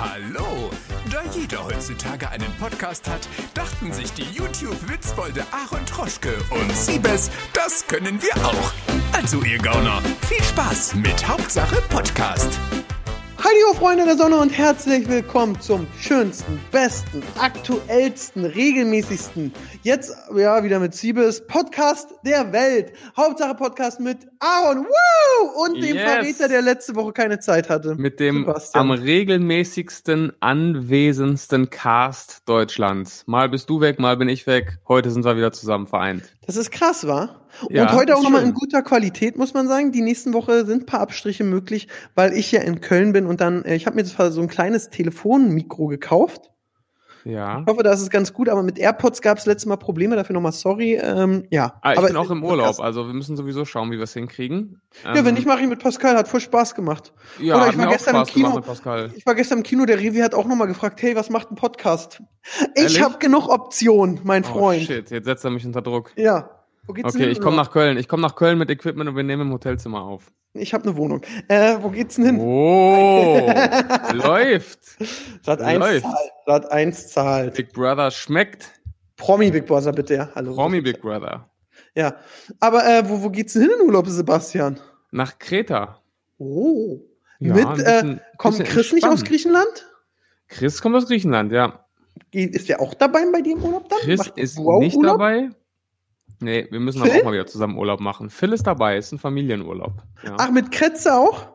Hallo! Da jeder heutzutage einen Podcast hat, dachten sich die YouTube-Witzbolde Aaron Troschke und Siebes, das können wir auch. Also ihr Gauner, viel Spaß mit Hauptsache Podcast. Hallo Freunde der Sonne und herzlich willkommen zum schönsten, besten, aktuellsten, regelmäßigsten, jetzt ja wieder mit Siebes Podcast der Welt. Hauptsache Podcast mit Aaron Woo! und dem Yes. Verräter, der letzte Woche keine Zeit hatte. Mit dem Sebastian. am regelmäßigsten, anwesendsten Cast Deutschlands. Mal bist du weg, mal bin ich weg. Heute sind wir wieder zusammen vereint. Das ist krass, wa? Ja, und heute ist auch nochmal in guter Qualität, muss man sagen. Die nächsten Woche sind ein paar Abstriche möglich, weil ich ja in Köln bin und dann, äh, ich habe mir zwar so ein kleines Telefonmikro gekauft. Ja. Ich hoffe, das ist ganz gut, aber mit AirPods gab es letztes Mal Probleme, dafür nochmal sorry. Ähm, ja, Ah, ich aber bin auch im. Urlaub, also wir müssen sowieso schauen, wie wir es hinkriegen. Ja, wenn nicht, mache ich mit Pascal, hat voll Spaß gemacht. ja, Oder ich war gestern im Kino. Ich war gestern im Kino, der Revi hat auch nochmal gefragt, hey, was macht ein Podcast? Ich habe genug Optionen, mein Oh, Freund. shit, jetzt setzt er mich unter Druck. Ja. Okay, ich komme nach Köln. Ich komme nach Köln mit Equipment und wir nehmen im Hotelzimmer auf. Ich habe eine Wohnung. Äh, wo geht's denn hin? Oh, läuft. Sat 1 läuft. zahlt. Sat 1 zahlt. Big Brother schmeckt. Promi Big Brother, bitte, ja. Hallo. Promi Big Brother. Ja. Aber äh, wo, wo geht's denn hin in Urlaub, Sebastian? Nach Kreta. Oh. Ja, Mit, äh, bisschen- kommt bisschen Chris nicht aus. Griechenland? Chris kommt aus Griechenland, ja. Ist der auch dabei bei dir im Urlaub dann? Chris Macht ist nicht Urlaub? dabei. Nee, wir müssen Phil? aber auch mal wieder zusammen Urlaub machen. Phil ist dabei, ist ein Familienurlaub. Ja. Ach, mit Kretze auch?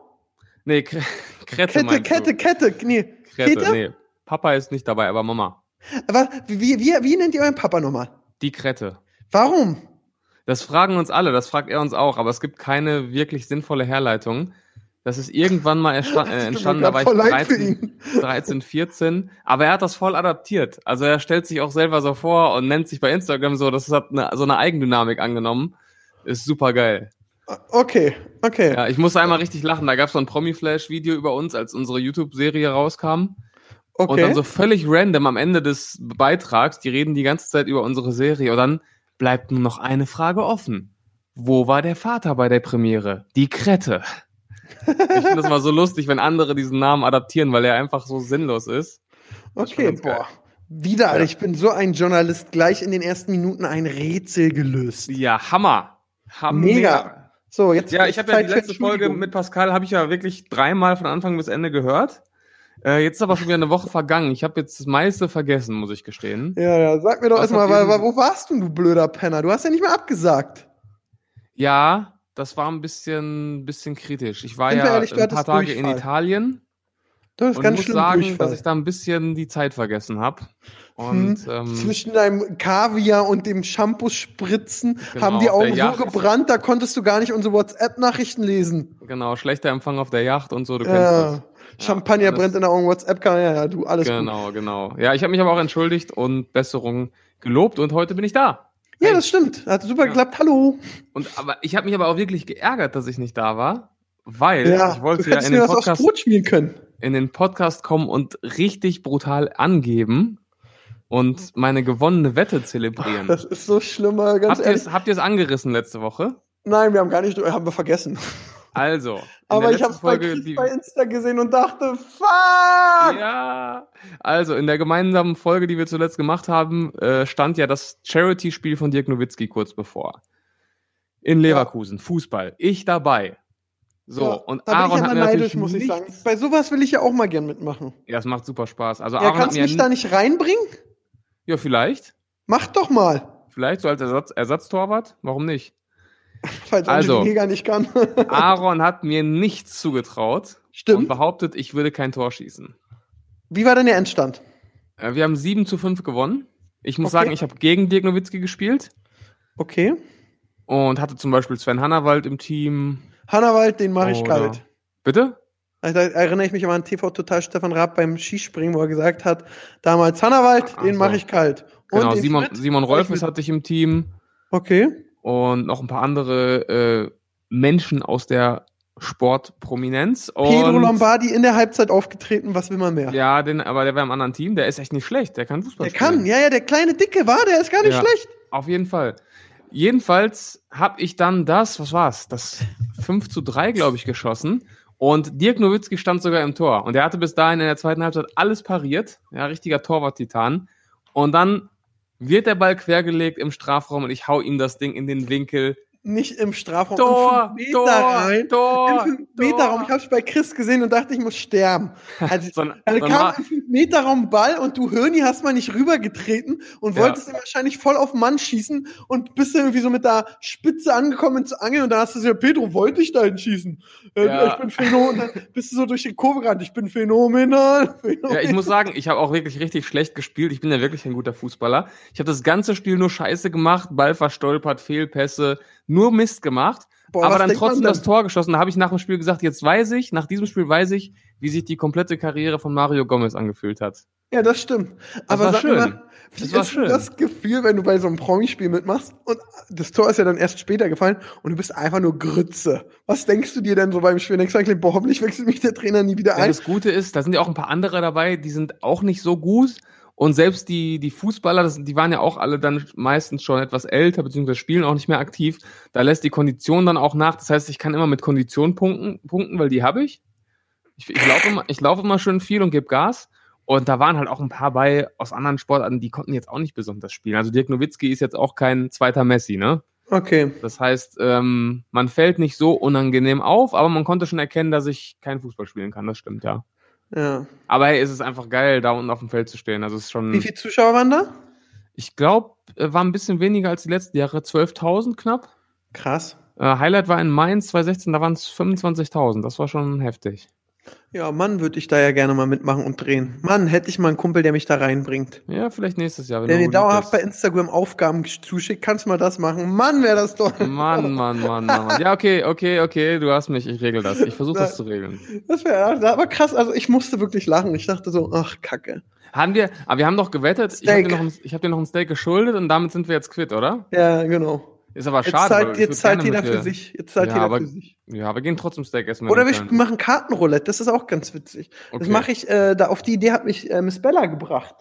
nee, Kre Krette Kette, Kette, du. Kette. Nee. Krette, Peter? nee. Papa ist nicht dabei, aber Mama. Aber wie, wie, wie nennt ihr euren Papa nochmal? Die Krette. Warum? Das fragen uns alle, das fragt er uns auch, aber es gibt keine wirklich sinnvolle Herleitung. Das ist irgendwann mal äh, entstanden, da war ich voll leid für 13, 13, 14, aber er hat das voll adaptiert. Also er stellt sich auch selber so vor und nennt sich bei Instagram so, das hat eine, so eine Eigendynamik angenommen. Ist super geil. Okay, okay. Ja, ich musste einmal richtig lachen. Da gab es so ein Promi-Flash-Video über uns, als unsere YouTube-Serie rauskam. okay. Und dann so völlig random am Ende des Beitrags, die reden die ganze Zeit über unsere Serie und dann bleibt nur noch eine Frage offen. Wo war der Vater bei der Premiere? Die Krette. Ich finde das mal so lustig, wenn andere diesen Namen adaptieren, weil er einfach so sinnlos ist. okay, geil. boah. Wieder, Ja. ich bin so ein Journalist, gleich in den ersten Minuten ein Rätsel gelöst. Ja, Hammer. Hammer. Mega. So, jetzt Ja, ich habe ja die letzte Folge mit Pascal, habe ich ja wirklich dreimal von Anfang bis Ende gehört. Äh, jetzt ist aber schon wieder eine Woche vergangen. Ich habe jetzt das meiste vergessen, muss ich gestehen. Ja, ja, sag mir doch erstmal, wo warst du, du blöder Penner? Du hast ja nicht mehr abgesagt. Ja, das war ein bisschen, bisschen kritisch. Ich war Sind ja ehrlich, ein paar Tage in. Italien Du hast und ganz muss schlimm sagen, Durchfall. dass ich da ein bisschen die Zeit vergessen habe. Und Hm. ähm, Zwischen deinem Kaviar und dem Shampoo-Spritzen Genau, haben die Augen so gebrannt, da konntest du gar nicht unsere WhatsApp-Nachrichten lesen. genau, schlechter Empfang auf der Yacht und so, du kennst Ja. das. Champagner Ja, das- brennt in der Augen, WhatsApp kann, ja, ja, du, alles gut. Genau, genau. Ja, ich habe mich aber auch entschuldigt und Besserung gelobt und heute bin ich da. Ja, Hey. das stimmt. Hat super Ja. geklappt. Hallo. Und aber ich habe mich aber auch wirklich geärgert, dass ich nicht da war, weil Ja, ich wollte du ja in den Podcast Brot schmieren können. in den Podcast kommen und richtig brutal angeben und meine gewonnene Wette zelebrieren. Das ist so schlimmer, ganz Habt ihr ehrlich. es habt ihr's angerissen letzte Woche? Nein, wir haben gar nicht, haben wir vergessen. Also, Aber ich habe letzten bei, die, bei Insta gesehen und dachte, fuck! ja, also in der gemeinsamen Folge, die wir zuletzt gemacht haben, äh, stand ja das Charity-Spiel von Dirk Nowitzki kurz bevor. In Leverkusen, Fußball. Ich dabei. So, Ja, und da bin Aaron ich hat aber mir neidisch, muss ich sagen. Bei sowas will ich ja auch mal gern mitmachen. Ja, es macht super Spaß. Also Ja, Aaron kannst du mich da nicht reinbringen? Ja, vielleicht. Mach doch mal. Vielleicht so als Ersatz, Ersatztorwart. Warum nicht? Falls Also. Jäger nicht kann. Aaron hat mir nichts zugetraut und Stimmt. behauptet, ich würde kein Tor schießen. Wie war denn der Endstand? Äh, Wir haben 7 zu 5 gewonnen. Ich muss Okay. sagen, ich habe gegen Dirk Nowitzki gespielt Okay. und hatte zum Beispiel Sven Hannawald im Team. Hannawald, den mache ich kalt. Bitte? Also, Da erinnere ich mich an TV Total Stefan Raab beim Skispringen, wo er gesagt hat, damals Hannawald, den so. mache ich kalt. Und Genau, Simon? Simon Rolfes hatte ich im Team Okay. Und noch ein paar andere äh, Menschen aus der Sportprominenz. Pedro Lombardi in der Halbzeit aufgetreten, was will man mehr? Ja, den, aber der war im anderen Team. Der ist echt nicht schlecht. Der kann Fußball der spielen. kann, ja, ja, der kleine Dicke war, der ist gar nicht Ja. schlecht. Auf jeden Fall. Jedenfalls habe ich dann das, was war's, das 5 zu 3, glaube ich, geschossen. Und Dirk Nowitzki stand sogar im Tor. Und er hatte bis dahin in der zweiten Halbzeit alles pariert. Ja, richtiger Torwart-Titan. Und dann wird der Ball quergelegt im Strafraum und ich hau ihm das Ding in den Winkel. Nicht im Strafraum, Tor, in Tor, rein. Tor, in fünf Meter Tor. Raum. Ich hab's bei Chris gesehen und dachte, ich muss sterben. Also, So ein- also so kam im 5 Meter Raum Ball und du Hörni hast mal nicht rübergetreten und Ja. wolltest ihn wahrscheinlich voll auf den Mann schießen und bist dann irgendwie so mit der Spitze angekommen ins Angeln und da hast du gesagt, Pedro, wollte ich da hinschießen? Äh, Ja. Ich bin phänomenal. Dann bist du so durch die Kurve gerannt. Ich bin phänomenal. phänomenal. Ja, ich muss sagen, ich habe auch wirklich richtig schlecht gespielt. Ich bin ja wirklich ein guter Fußballer. Ich habe das ganze Spiel nur Scheiße gemacht, Ball verstolpert, Fehlpässe, nur Mist gemacht. Boah, aber dann trotzdem das Tor geschossen. Da habe ich nach dem Spiel gesagt, jetzt weiß ich, nach diesem Spiel weiß ich, wie sich die komplette Karriere von Mario Gomez angefühlt hat. Ja, das stimmt. Aber war sag schön. mal, wie Das ist schön. das Gefühl, wenn du bei so einem Promispiel mitmachst und das Tor ist ja dann erst später gefallen und du bist einfach nur Grütze. Was denkst du dir denn so beim Spiel? Denkst du eigentlich, boah, hoffentlich wechselt mich der Trainer nie wieder Ja, ein? das Gute ist, da sind ja auch ein paar andere dabei, die sind auch nicht so gut. Und selbst die, die Fußballer, das, die waren ja auch alle dann meistens schon etwas älter, beziehungsweise spielen auch nicht mehr aktiv. Da lässt die Kondition dann auch nach. Das heißt, ich kann immer mit Kondition punkten, punkten weil die habe ich. Ich, ich laufe immer, ich laufe immer schön viel und gebe Gas. Und da waren halt auch ein paar bei aus anderen Sportarten, die konnten jetzt auch nicht besonders spielen. Also Dirk Nowitzki ist jetzt auch kein zweiter Messi, ne? Okay. Das heißt, ähm, man fällt nicht so unangenehm auf, aber man konnte schon erkennen, dass ich kein Fußball spielen kann. Das stimmt, ja. Ja. Aber hey, es ist einfach geil, da unten auf dem Feld zu stehen. Also es ist schon. Wie viele Zuschauer waren da? Ich glaube, war ein bisschen weniger als die letzten Jahre. 12.000 knapp. Krass. Äh, Highlight war in Mainz 2016, da waren es 25.000. Das war schon heftig. Ja, Mann, würde ich da ja gerne mal mitmachen und drehen. Mann, hätte ich mal einen Kumpel, der mich da reinbringt. Ja, vielleicht nächstes Jahr. Wenn Der mir dauerhaft bei bist. Instagram Aufgaben zuschickt. Kannst du mal das machen? Mann, wäre das doch. Mann, Mann, Mann, Mann, Mann. Ja, okay, okay, okay, du hast mich. Ich regel das. Ich versuche das zu regeln. Das wäre aber krass. Also ich musste wirklich lachen. Ich dachte so, ach, Kacke. Haben wir, aber wir haben doch gewettet. Ich habe Steak. dir, noch ein- ich hab dir noch ein Steak geschuldet und damit sind wir jetzt quitt, oder? Ja, genau. Ist aber Jetzt schade. zahlt, jetzt zahlt jeder für sich. Jetzt zahlt Ja, jeder aber- für sich. Ja, wir gehen trotzdem Steak essen. Oder wir können. machen Kartenroulette, das ist auch ganz witzig. Das Okay. mache ich, äh, da auf die Idee hat mich äh, Miss Bella gebracht.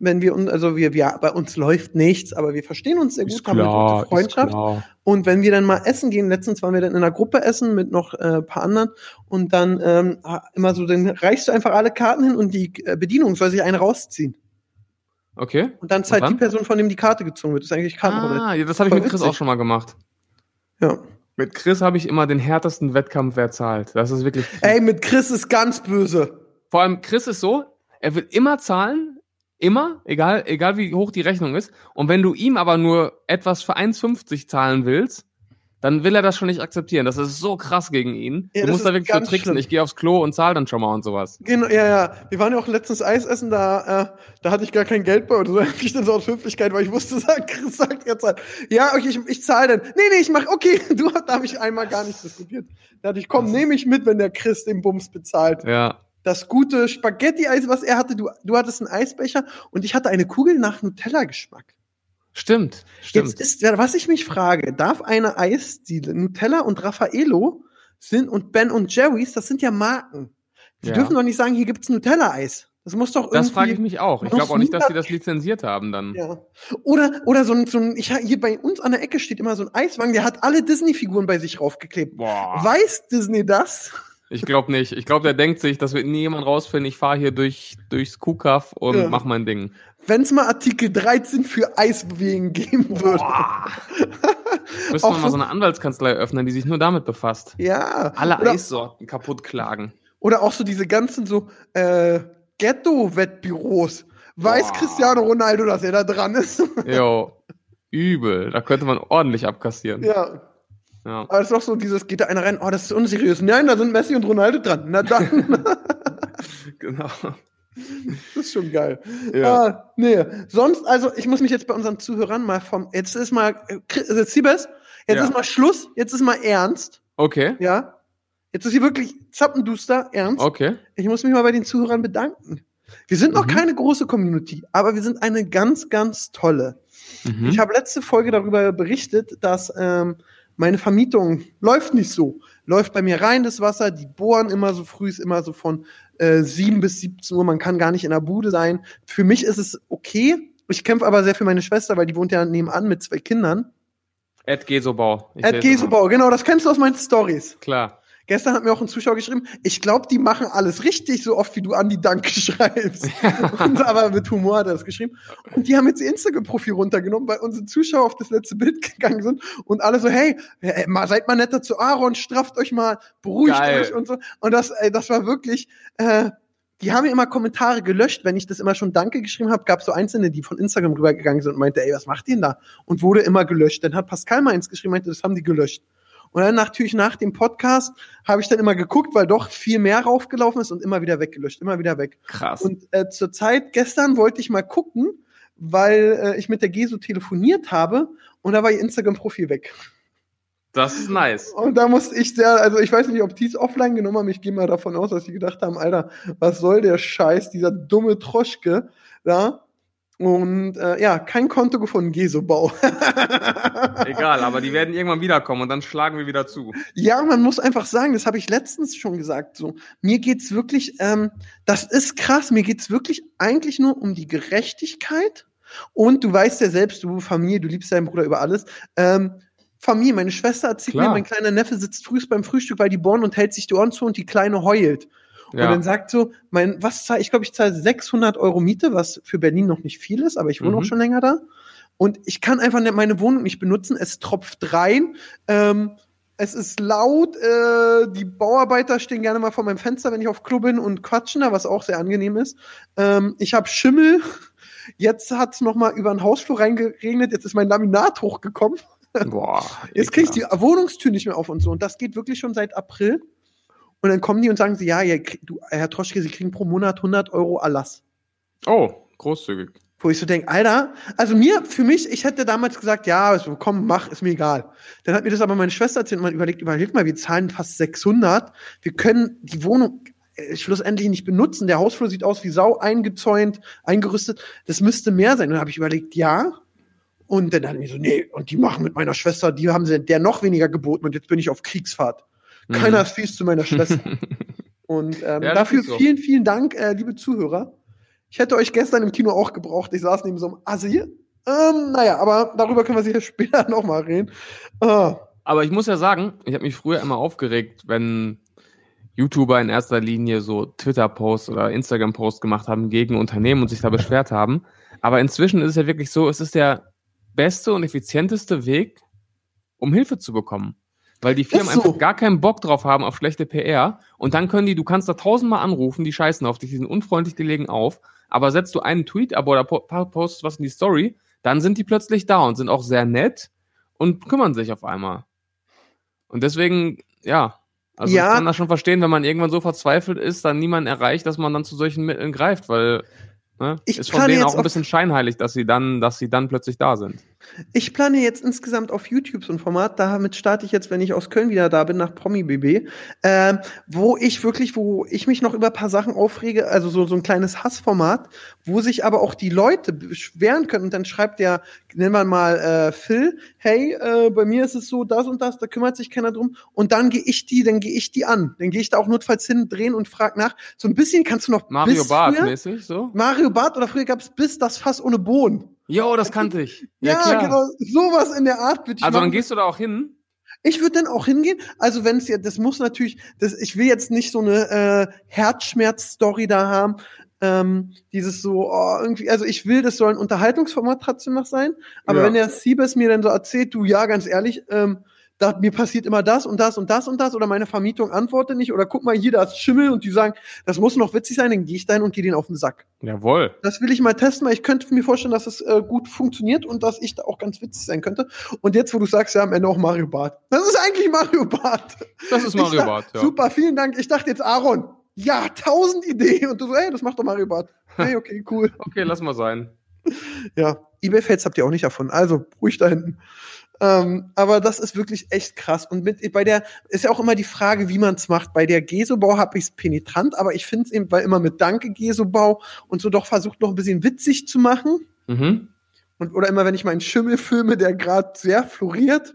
Wenn wir also wir, wir, bei uns läuft nichts, aber wir verstehen uns sehr gut, Ist haben eine klar, gute Freundschaft. Und wenn wir dann mal essen gehen, letztens waren wir dann in einer Gruppe essen mit noch äh, paar anderen und dann ähm, immer so, dann reichst du einfach alle Karten hin und die äh, Bedienung soll sich eine rausziehen. Okay. Und dann zahlt Und die dann? Person, von dem die Karte gezogen wird. Das ist eigentlich Kartenroulette. Ah, ja, das habe ich mit Chris witzig. auch schon mal gemacht. Ja. Mit Chris habe ich immer den härtesten Wettkampf, wer zahlt. Das ist wirklich. Ey, mit Chris ist ganz böse. Vor allem Chris ist so, er will immer zahlen, immer, egal, egal wie hoch die Rechnung ist. Und wenn du ihm aber nur etwas für 1,50 zahlen willst, dann will er das schon nicht akzeptieren. Das ist so krass gegen ihn. Ja, du musst da wirklich so tricksen. schlimm. Ich gehe aufs Klo und zahl dann schon mal und sowas. Genau, ja, ja. Wir waren ja auch letztens Eis essen, da, äh, da hatte ich gar kein Geld bei oder so. Da hab ich dann so aus Höflichkeit, weil ich wusste, sagt, Chris sagt jetzt halt, ja, okay, ich, ich zahle dann. Nee, nee, ich mach, okay, du, da habe ich einmal gar nicht diskutiert. Da hatte ich, komm, nehme ich mit, wenn der Chris den Bums bezahlt. Ja. Das gute Spaghetti-Eis, was er hatte, du, du hattest einen Eisbecher und ich hatte eine Kugel nach Nutella-Geschmack. Stimmt. Stimmt. Jetzt ist, ja, was ich mich frage, darf eine Eisdiele, Nutella und Raffaello sind und Ben und Jerry's, das sind ja Marken. Die Ja. dürfen doch nicht sagen, hier gibt's Nutella-Eis. Das muss doch irgendwie. das frage ich mich auch. Ich glaube auch nicht, dass sie niemand- das lizenziert haben dann. Ja. Oder, oder so ein, so ein, ich, hier bei uns an der Ecke steht immer so ein Eiswagen, der hat alle Disney-Figuren bei sich raufgeklebt. Boah. Weiß Disney das? Ich glaube nicht. Ich glaube, der denkt sich, das wird nie jemand rausfinden. Ich fahre hier durch, durchs Kuhkaff und Ja. mach mein Ding. Wenn es mal Artikel 13 für Eisbewegen geben würde. Auch wir mal so- so eine Anwaltskanzlei öffnen, die sich nur damit befasst. Ja. Alle oder, Eissorten kaputt klagen. oder auch so diese ganzen so äh, Ghetto-Wettbüros. Weiß Boah. Cristiano Ronaldo, dass er da dran ist? Jo, übel. Da könnte man ordentlich abkassieren. ja. Ja. Aber es ist doch so dieses, geht da einer rein, oh, das ist unseriös. Nein, da sind Messi und Ronaldo dran. Na dann. Genau. Das ist schon geil. Ja. Ah, nee. Sonst, also ich muss mich jetzt bei unseren Zuhörern mal vom. Jetzt ist mal. Chris- äh, Siebes, jetzt Ja. ist mal Schluss, jetzt ist mal ernst. Okay. Ja. Jetzt ist hier wirklich zappenduster, ernst. Okay. Ich muss mich mal bei den Zuhörern bedanken. Wir sind noch Mhm. keine große Community, aber wir sind eine ganz, ganz tolle. Mhm. Ich habe letzte Folge darüber berichtet, dass ähm, meine Vermietung läuft nicht so. Läuft bei mir rein das Wasser, die bohren immer so früh, ist immer so von äh, 7 bis 17 Uhr, man kann gar nicht in der Bude sein. Für mich ist es okay. Ich kämpfe aber sehr für meine Schwester, weil die wohnt ja nebenan mit zwei Kindern. Ed Gesobau. Ed Gesobau, genau, das kennst du aus meinen Stories. Klar. Gestern hat mir auch ein Zuschauer geschrieben, ich glaube, die machen alles richtig, so oft wie du Andi Dank schreibst. und, aber mit Humor hat er das geschrieben. Und die haben jetzt ihr Instagram-Profil runtergenommen, weil unsere Zuschauer auf das letzte Bild gegangen sind und alle so, hey, hey mal, seid mal netter zu Aaron, strafft euch mal, beruhigt Geil. euch und so. Und das, ey, das war wirklich, äh, die haben mir immer Kommentare gelöscht, wenn ich das immer schon Danke geschrieben habe, gab es so Einzelne, die von Instagram rübergegangen sind und meinte, ey, was macht ihr denn da? Und wurde immer gelöscht. Dann hat Pascal mal eins geschrieben, meinte, das haben die gelöscht. Und dann natürlich nach dem Podcast habe ich dann immer geguckt, weil doch viel mehr raufgelaufen ist und immer wieder weggelöscht, immer wieder weg. Krass. Und äh, zur Zeit gestern wollte ich mal gucken, weil äh, ich mit der Geso telefoniert habe und da war ihr Instagram-Profil weg. Das ist nice. Und da musste ich sehr, also ich weiß nicht, ob die es offline genommen haben. Ich gehe mal davon aus, dass sie gedacht haben, Alter, was soll der Scheiß, dieser dumme Troschke da? Und äh, ja, kein Konto gefunden, Gesobau. Egal, aber die werden irgendwann wiederkommen und dann schlagen wir wieder zu. Ja, man muss einfach sagen, das habe ich letztens schon gesagt. So, mir geht's wirklich, ähm, das ist krass. Mir geht's wirklich eigentlich nur um die Gerechtigkeit. Und du weißt ja selbst, du Familie, du liebst deinen Bruder über alles. Ähm, Familie, meine Schwester erzählt Klar. mir, mein kleiner Neffe sitzt frühst beim Frühstück, weil die bohren und hält sich die Ohren zu und die Kleine heult. Und Ja. dann sagt so, mein, was zahle ich, glaube ich, zahle 600 Euro Miete, was für Berlin noch nicht viel ist, aber ich wohne Mhm. auch schon länger da. Und ich kann einfach meine Wohnung nicht benutzen. Es tropft rein. Ähm, es ist laut. Äh, die Bauarbeiter stehen gerne mal vor meinem Fenster, wenn ich auf Klo bin und quatschen da, was auch sehr angenehm ist. Ähm, ich habe Schimmel. Jetzt hat es noch mal über den Hausflur reingeregnet. Jetzt ist mein Laminat hochgekommen. Boah. Jetzt kriege ich die. Wohnungstür nicht mehr auf und so. Und das geht wirklich schon seit April. Und dann kommen die und sagen sie, ja, ja du, Herr Troschke, Sie kriegen pro Monat 100 Euro Erlass. Oh, großzügig. Wo ich so denke, Alter, also mir, für mich, ich hätte damals gesagt, ja, also komm, mach, ist mir egal. Dann hat mir das aber meine Schwester erzählt und man überlegt, überleg mal, wir zahlen fast 600. Wir können die Wohnung äh, schlussendlich nicht benutzen. Der Hausflur sieht aus wie Sau, eingezäunt, eingerüstet. Das müsste mehr sein. Und dann habe ich überlegt, ja. Und dann hat mir so, nee, und die machen mit meiner Schwester, die haben sie der noch weniger geboten und jetzt bin ich auf Kriegsfahrt. Mhm. Keiner ist fies zu meiner Schwester. Und ähm, Ja, dafür so. vielen, vielen Dank, äh, liebe Zuhörer. Ich hätte euch gestern im Kino auch gebraucht. Ich saß neben so einem Assi. Ähm, naja, aber darüber können wir sicher später nochmal reden. Ah, Aber ich muss ja sagen, ich habe mich früher immer aufgeregt, wenn YouTuber in erster Linie so Twitter-Posts oder Instagram-Posts gemacht haben gegen Unternehmen und sich da beschwert haben. Aber inzwischen ist es ja wirklich so, es ist der beste und effizienteste Weg, um Hilfe zu bekommen. Weil die Firmen so. einfach gar keinen Bock drauf haben auf schlechte PR und dann können die, du kannst da tausendmal anrufen, die scheißen auf dich, die sind unfreundlich, die legen auf, aber setzt du einen Tweet ab oder po postest was in die Story, dann sind die plötzlich da und sind auch sehr nett und kümmern sich auf einmal. Und deswegen, ja, also Ja. ich kann das schon verstehen, wenn man irgendwann so verzweifelt ist, dann niemand erreicht, dass man dann zu solchen Mitteln greift, weil ne, Ich ist von denen auch ein bisschen scheinheilig, dass sie dann, dass sie dann plötzlich da sind. Ich plane jetzt insgesamt auf YouTube so ein Format. Damit starte ich jetzt, wenn ich aus Köln wieder da bin, nach Promi BB, ähm, wo ich wirklich, wo ich mich noch über ein paar Sachen aufrege, also so, so ein kleines Hassformat, wo sich aber auch die Leute beschweren können. Und dann schreibt der, nennen wir mal äh, Phil, hey, äh, bei mir ist es so, das und das, da kümmert sich keiner drum. Und dann gehe ich die, dann gehe ich die an. Dann gehe ich da auch notfalls hin, drehen und frag nach. So ein bisschen kannst du noch Mario früher, mäßig so? Mario Bart oder früher gab es bis das Fass ohne Bohnen. Jo, das kannte ich. Ja, genau, sowas in der Art würde ich Also dann gehst du da auch hin? Ich würde dann auch hingehen. Also wenn es ja, das muss natürlich, das, ich will jetzt nicht so eine äh, Herzschmerz-Story da haben. Ähm, dieses so, oh, irgendwie, also ich will, das soll ein Unterhaltungsformat trotzdem noch sein. Aber Ja. wenn der Siebes mir dann so erzählt, du, ja, ganz ehrlich, ähm, da, mir passiert immer das und das und das und das oder meine Vermietung antwortet nicht oder guck mal hier, da ist Schimmel und die sagen, das muss noch witzig sein, dann gehe ich dahin und gehe denen auf den Sack. Jawohl. Das will ich mal testen, weil ich könnte mir vorstellen, dass es äh, gut funktioniert und dass ich da auch ganz witzig sein könnte. Und jetzt, wo du sagst, ja, am Ende auch Mario Bart. Das ist eigentlich Mario Bart. Das ist Mario Barth, ja. Super, vielen Dank. Ich dachte jetzt Aaron. Ja, tausend Ideen. Und du so, ey, das macht doch Mario Bart. Hey, okay, cool. Okay, lass mal sein. Ja, eBay-Fails habt ihr auch nicht davon. Also, ruhig da hinten. Ähm, aber das ist wirklich echt krass. Und mit, bei der ist ja auch immer die Frage, wie man es macht. Bei der Gesobau habe ich es penetrant, aber ich finde es eben, weil immer mit Danke Gesobau und so doch versucht noch ein bisschen witzig zu machen. Mhm. Und, oder immer, wenn ich meinen Schimmel filme, der gerade sehr floriert.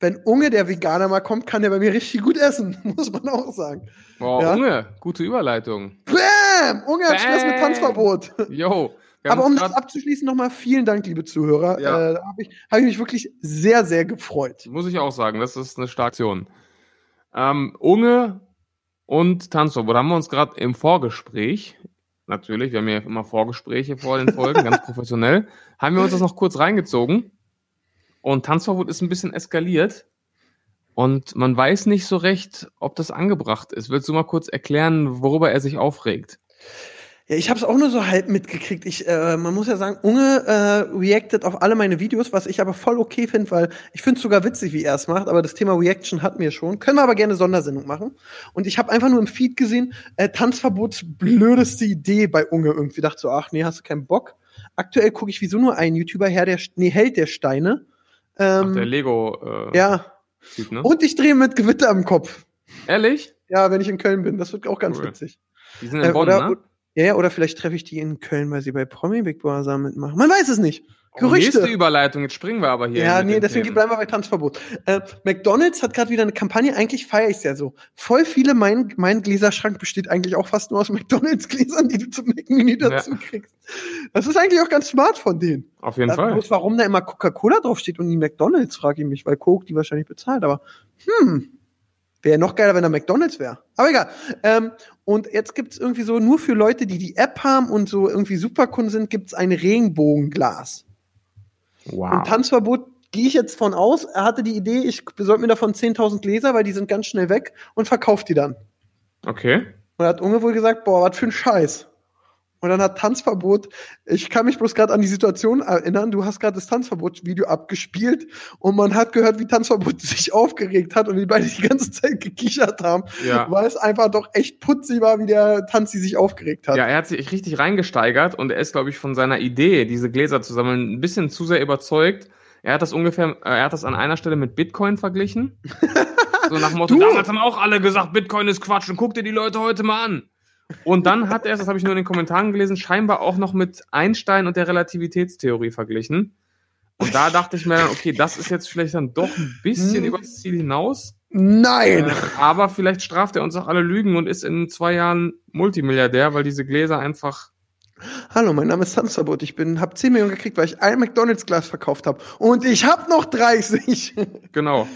Wenn Unge, der Veganer, mal kommt, kann der bei mir richtig gut essen, muss man auch sagen. Boah, Ja. Unge, gute Überleitung. Bam! Unge hat Stress mit Bam! Tanzverbot. Jo. Aber um das abzuschließen, nochmal vielen Dank, liebe Zuhörer. Ja. Äh, da habe ich, hab ich mich wirklich sehr, sehr gefreut. Muss ich auch sagen, das ist eine starke Aktion. Ähm, Unge und Tanzverbot haben wir uns gerade im Vorgespräch, natürlich, wir haben ja immer Vorgespräche vor den Folgen, ganz professionell, haben wir uns das noch kurz reingezogen. Und Tanzverbot ist ein bisschen eskaliert. Und man weiß nicht so recht, ob das angebracht ist. Willst du mal kurz erklären, worüber er sich aufregt? Ja, ich habe es auch nur so halb mitgekriegt. Ich, äh, man muss ja sagen, Unge äh, reactet auf alle meine Videos, was ich aber voll okay finde, weil ich finde es sogar witzig, wie er es macht. Aber das Thema Reaction hatten wir schon. Können wir aber gerne Sondersendung machen. Und ich habe einfach nur im Feed gesehen, äh, Tanzverbots blödeste Idee bei Unge irgendwie. Dachte so, ach nee, hast du keinen Bock? Aktuell gucke ich wieso nur einen YouTuber her, der nee, Held der Steine. Ähm, Ach, der Lego. Äh, ja. Typ, ne? Und ich drehe mit Gewitter im Kopf. Ehrlich? Ja, wenn ich in Köln bin. Das wird auch ganz Cool. witzig. Die sind in Äh, Bonn, oder, ne? Ja, ja, oder vielleicht treffe ich die in Köln, weil sie bei Promi Big Brother mitmachen. Man weiß es nicht. Oh, nächste Gerüchte. Überleitung, jetzt springen wir aber hier. ja, nee, deswegen Themen. bleiben wir bei Tanzverbot. Äh, McDonalds hat gerade wieder eine Kampagne, eigentlich feiere ich es ja so. Voll viele, mein, mein Gläserschrank besteht eigentlich auch fast nur aus McDonalds-Gläsern, die du zum Menü dazu kriegst. Das ist eigentlich auch ganz smart von denen. Auf jeden Ja, Fall. bloß warum da immer Coca-Cola draufsteht und nie McDonalds, frage ich mich, weil Coke die wahrscheinlich bezahlt, aber hm, wäre noch geiler, wenn da McDonalds wäre. Aber egal. Ähm, und jetzt gibt's irgendwie so, nur für Leute, die die App haben und so irgendwie Superkunden sind, gibt's ein Regenbogenglas. Wow. Und Tanzverbot gehe ich jetzt von aus, er hatte die Idee, ich besorge mir davon 10.000 Gläser, weil die sind ganz schnell weg und verkauft die dann. Okay. Und er hat Unge wohl gesagt, boah, was für ein Scheiß. Und dann hat Tanzverbot, ich kann mich bloß gerade an die Situation erinnern, du hast gerade das Tanzverbot-Video abgespielt und man hat gehört, wie Tanzverbot sich aufgeregt hat und wie beide die ganze Zeit gekichert haben, Ja. weil es einfach doch echt putzig war, wie der Tanzi sich aufgeregt hat. Ja, er hat sich richtig reingesteigert und er ist, glaube ich, von seiner Idee, diese Gläser zu sammeln, ein bisschen zu sehr überzeugt. Er hat das ungefähr, äh, er hat das an einer Stelle mit Bitcoin verglichen. so nach Motto, Du! damals haben auch alle gesagt, Bitcoin ist Quatsch und guck dir die Leute heute mal an. Und dann hat er es, das habe ich nur in den Kommentaren gelesen, scheinbar auch noch mit Einstein und der Relativitätstheorie verglichen. Und da dachte ich mir dann, okay, das ist jetzt vielleicht dann doch ein bisschen Hm. übers Ziel hinaus. Nein! Äh, aber vielleicht straft er uns auch alle Lügen und ist in zwei Jahren Multimilliardär, weil diese Gläser einfach. Hallo, mein Name ist Tanzverbot. Ich bin, hab 10 Millionen gekriegt, weil ich ein McDonalds-Glas verkauft habe. Und ich hab noch 30. Genau.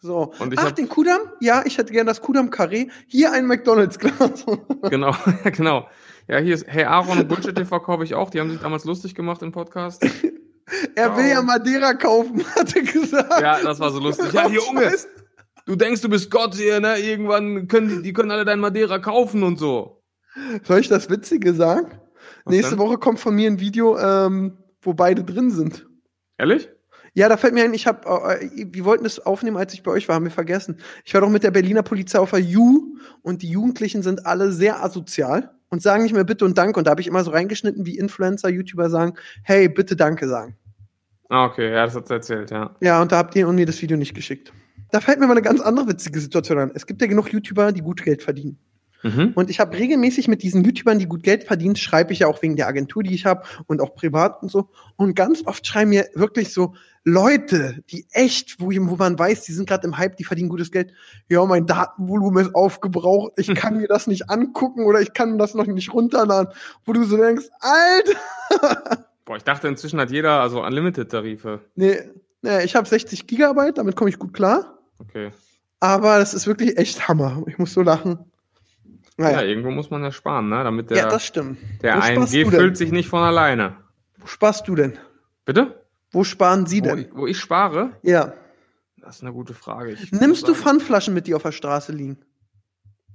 So. Und ich Ach, hab- den Kudam? Ja, ich hätte gern das Kudam Carré. Hier ein McDonalds-Glas. Genau, ja, genau. Ja, hier ist Hey Aaron und Bullshit TV kaufe ich auch. Die haben sich damals lustig gemacht im Podcast. er will Wow. ja Madeira kaufen, hat er gesagt. Ja, das war so lustig. Ja, hier, Unge, Scheiße. du denkst, du bist Gott hier, ne? Irgendwann können die, die können alle dein Madeira kaufen und so. Soll ich das Witzige sagen? Was Nächste denn? Woche kommt von mir ein Video, ähm, wo beide drin sind. Ehrlich? Ja, da fällt mir ein, ich hab, äh, wir wollten das aufnehmen, als ich bei euch war, haben wir vergessen. Ich war doch mit der Berliner Polizei auf der U und die Jugendlichen sind alle sehr asozial und sagen nicht mehr bitte und danke. Und da habe ich immer so reingeschnitten, wie Influencer, YouTuber sagen, hey, bitte danke sagen. Ah, okay, ja, das hat's erzählt, ja. Ja, und da habt ihr mir das Video nicht geschickt. Da fällt mir mal eine ganz andere witzige Situation an. Es gibt ja genug YouTuber, die gut Geld verdienen. Mhm. Und ich habe regelmäßig mit diesen YouTubern, die gut Geld verdienen, schreibe ich ja auch wegen der Agentur, die ich habe und auch privat und so. Und ganz oft schreiben mir wirklich so Leute, die echt, wo, wo man weiß, die sind gerade im Hype, die verdienen gutes Geld. Ja, mein Datenvolumen ist aufgebraucht, ich kann mir das nicht angucken oder ich kann das noch nicht runterladen. Wo du so denkst, Alter, Boah, ich dachte, inzwischen hat jeder also Unlimited-Tarife. nee, nee ich habe 60 Gigabyte, damit komme ich gut klar. Okay. Aber das ist wirklich echt Hammer. Ich muss so lachen. Ja, Naja. irgendwo muss man ja sparen, ne? Damit der, Ja, das stimmt. der Wo sparst 1G du denn? füllt sich nicht von alleine. Wo sparst du denn? Bitte? Wo sparen Sie Wo, denn? ich- wo ich spare? Ja. Das ist eine gute Frage. Ich Nimmst du Pfandflaschen mit, die auf der Straße liegen?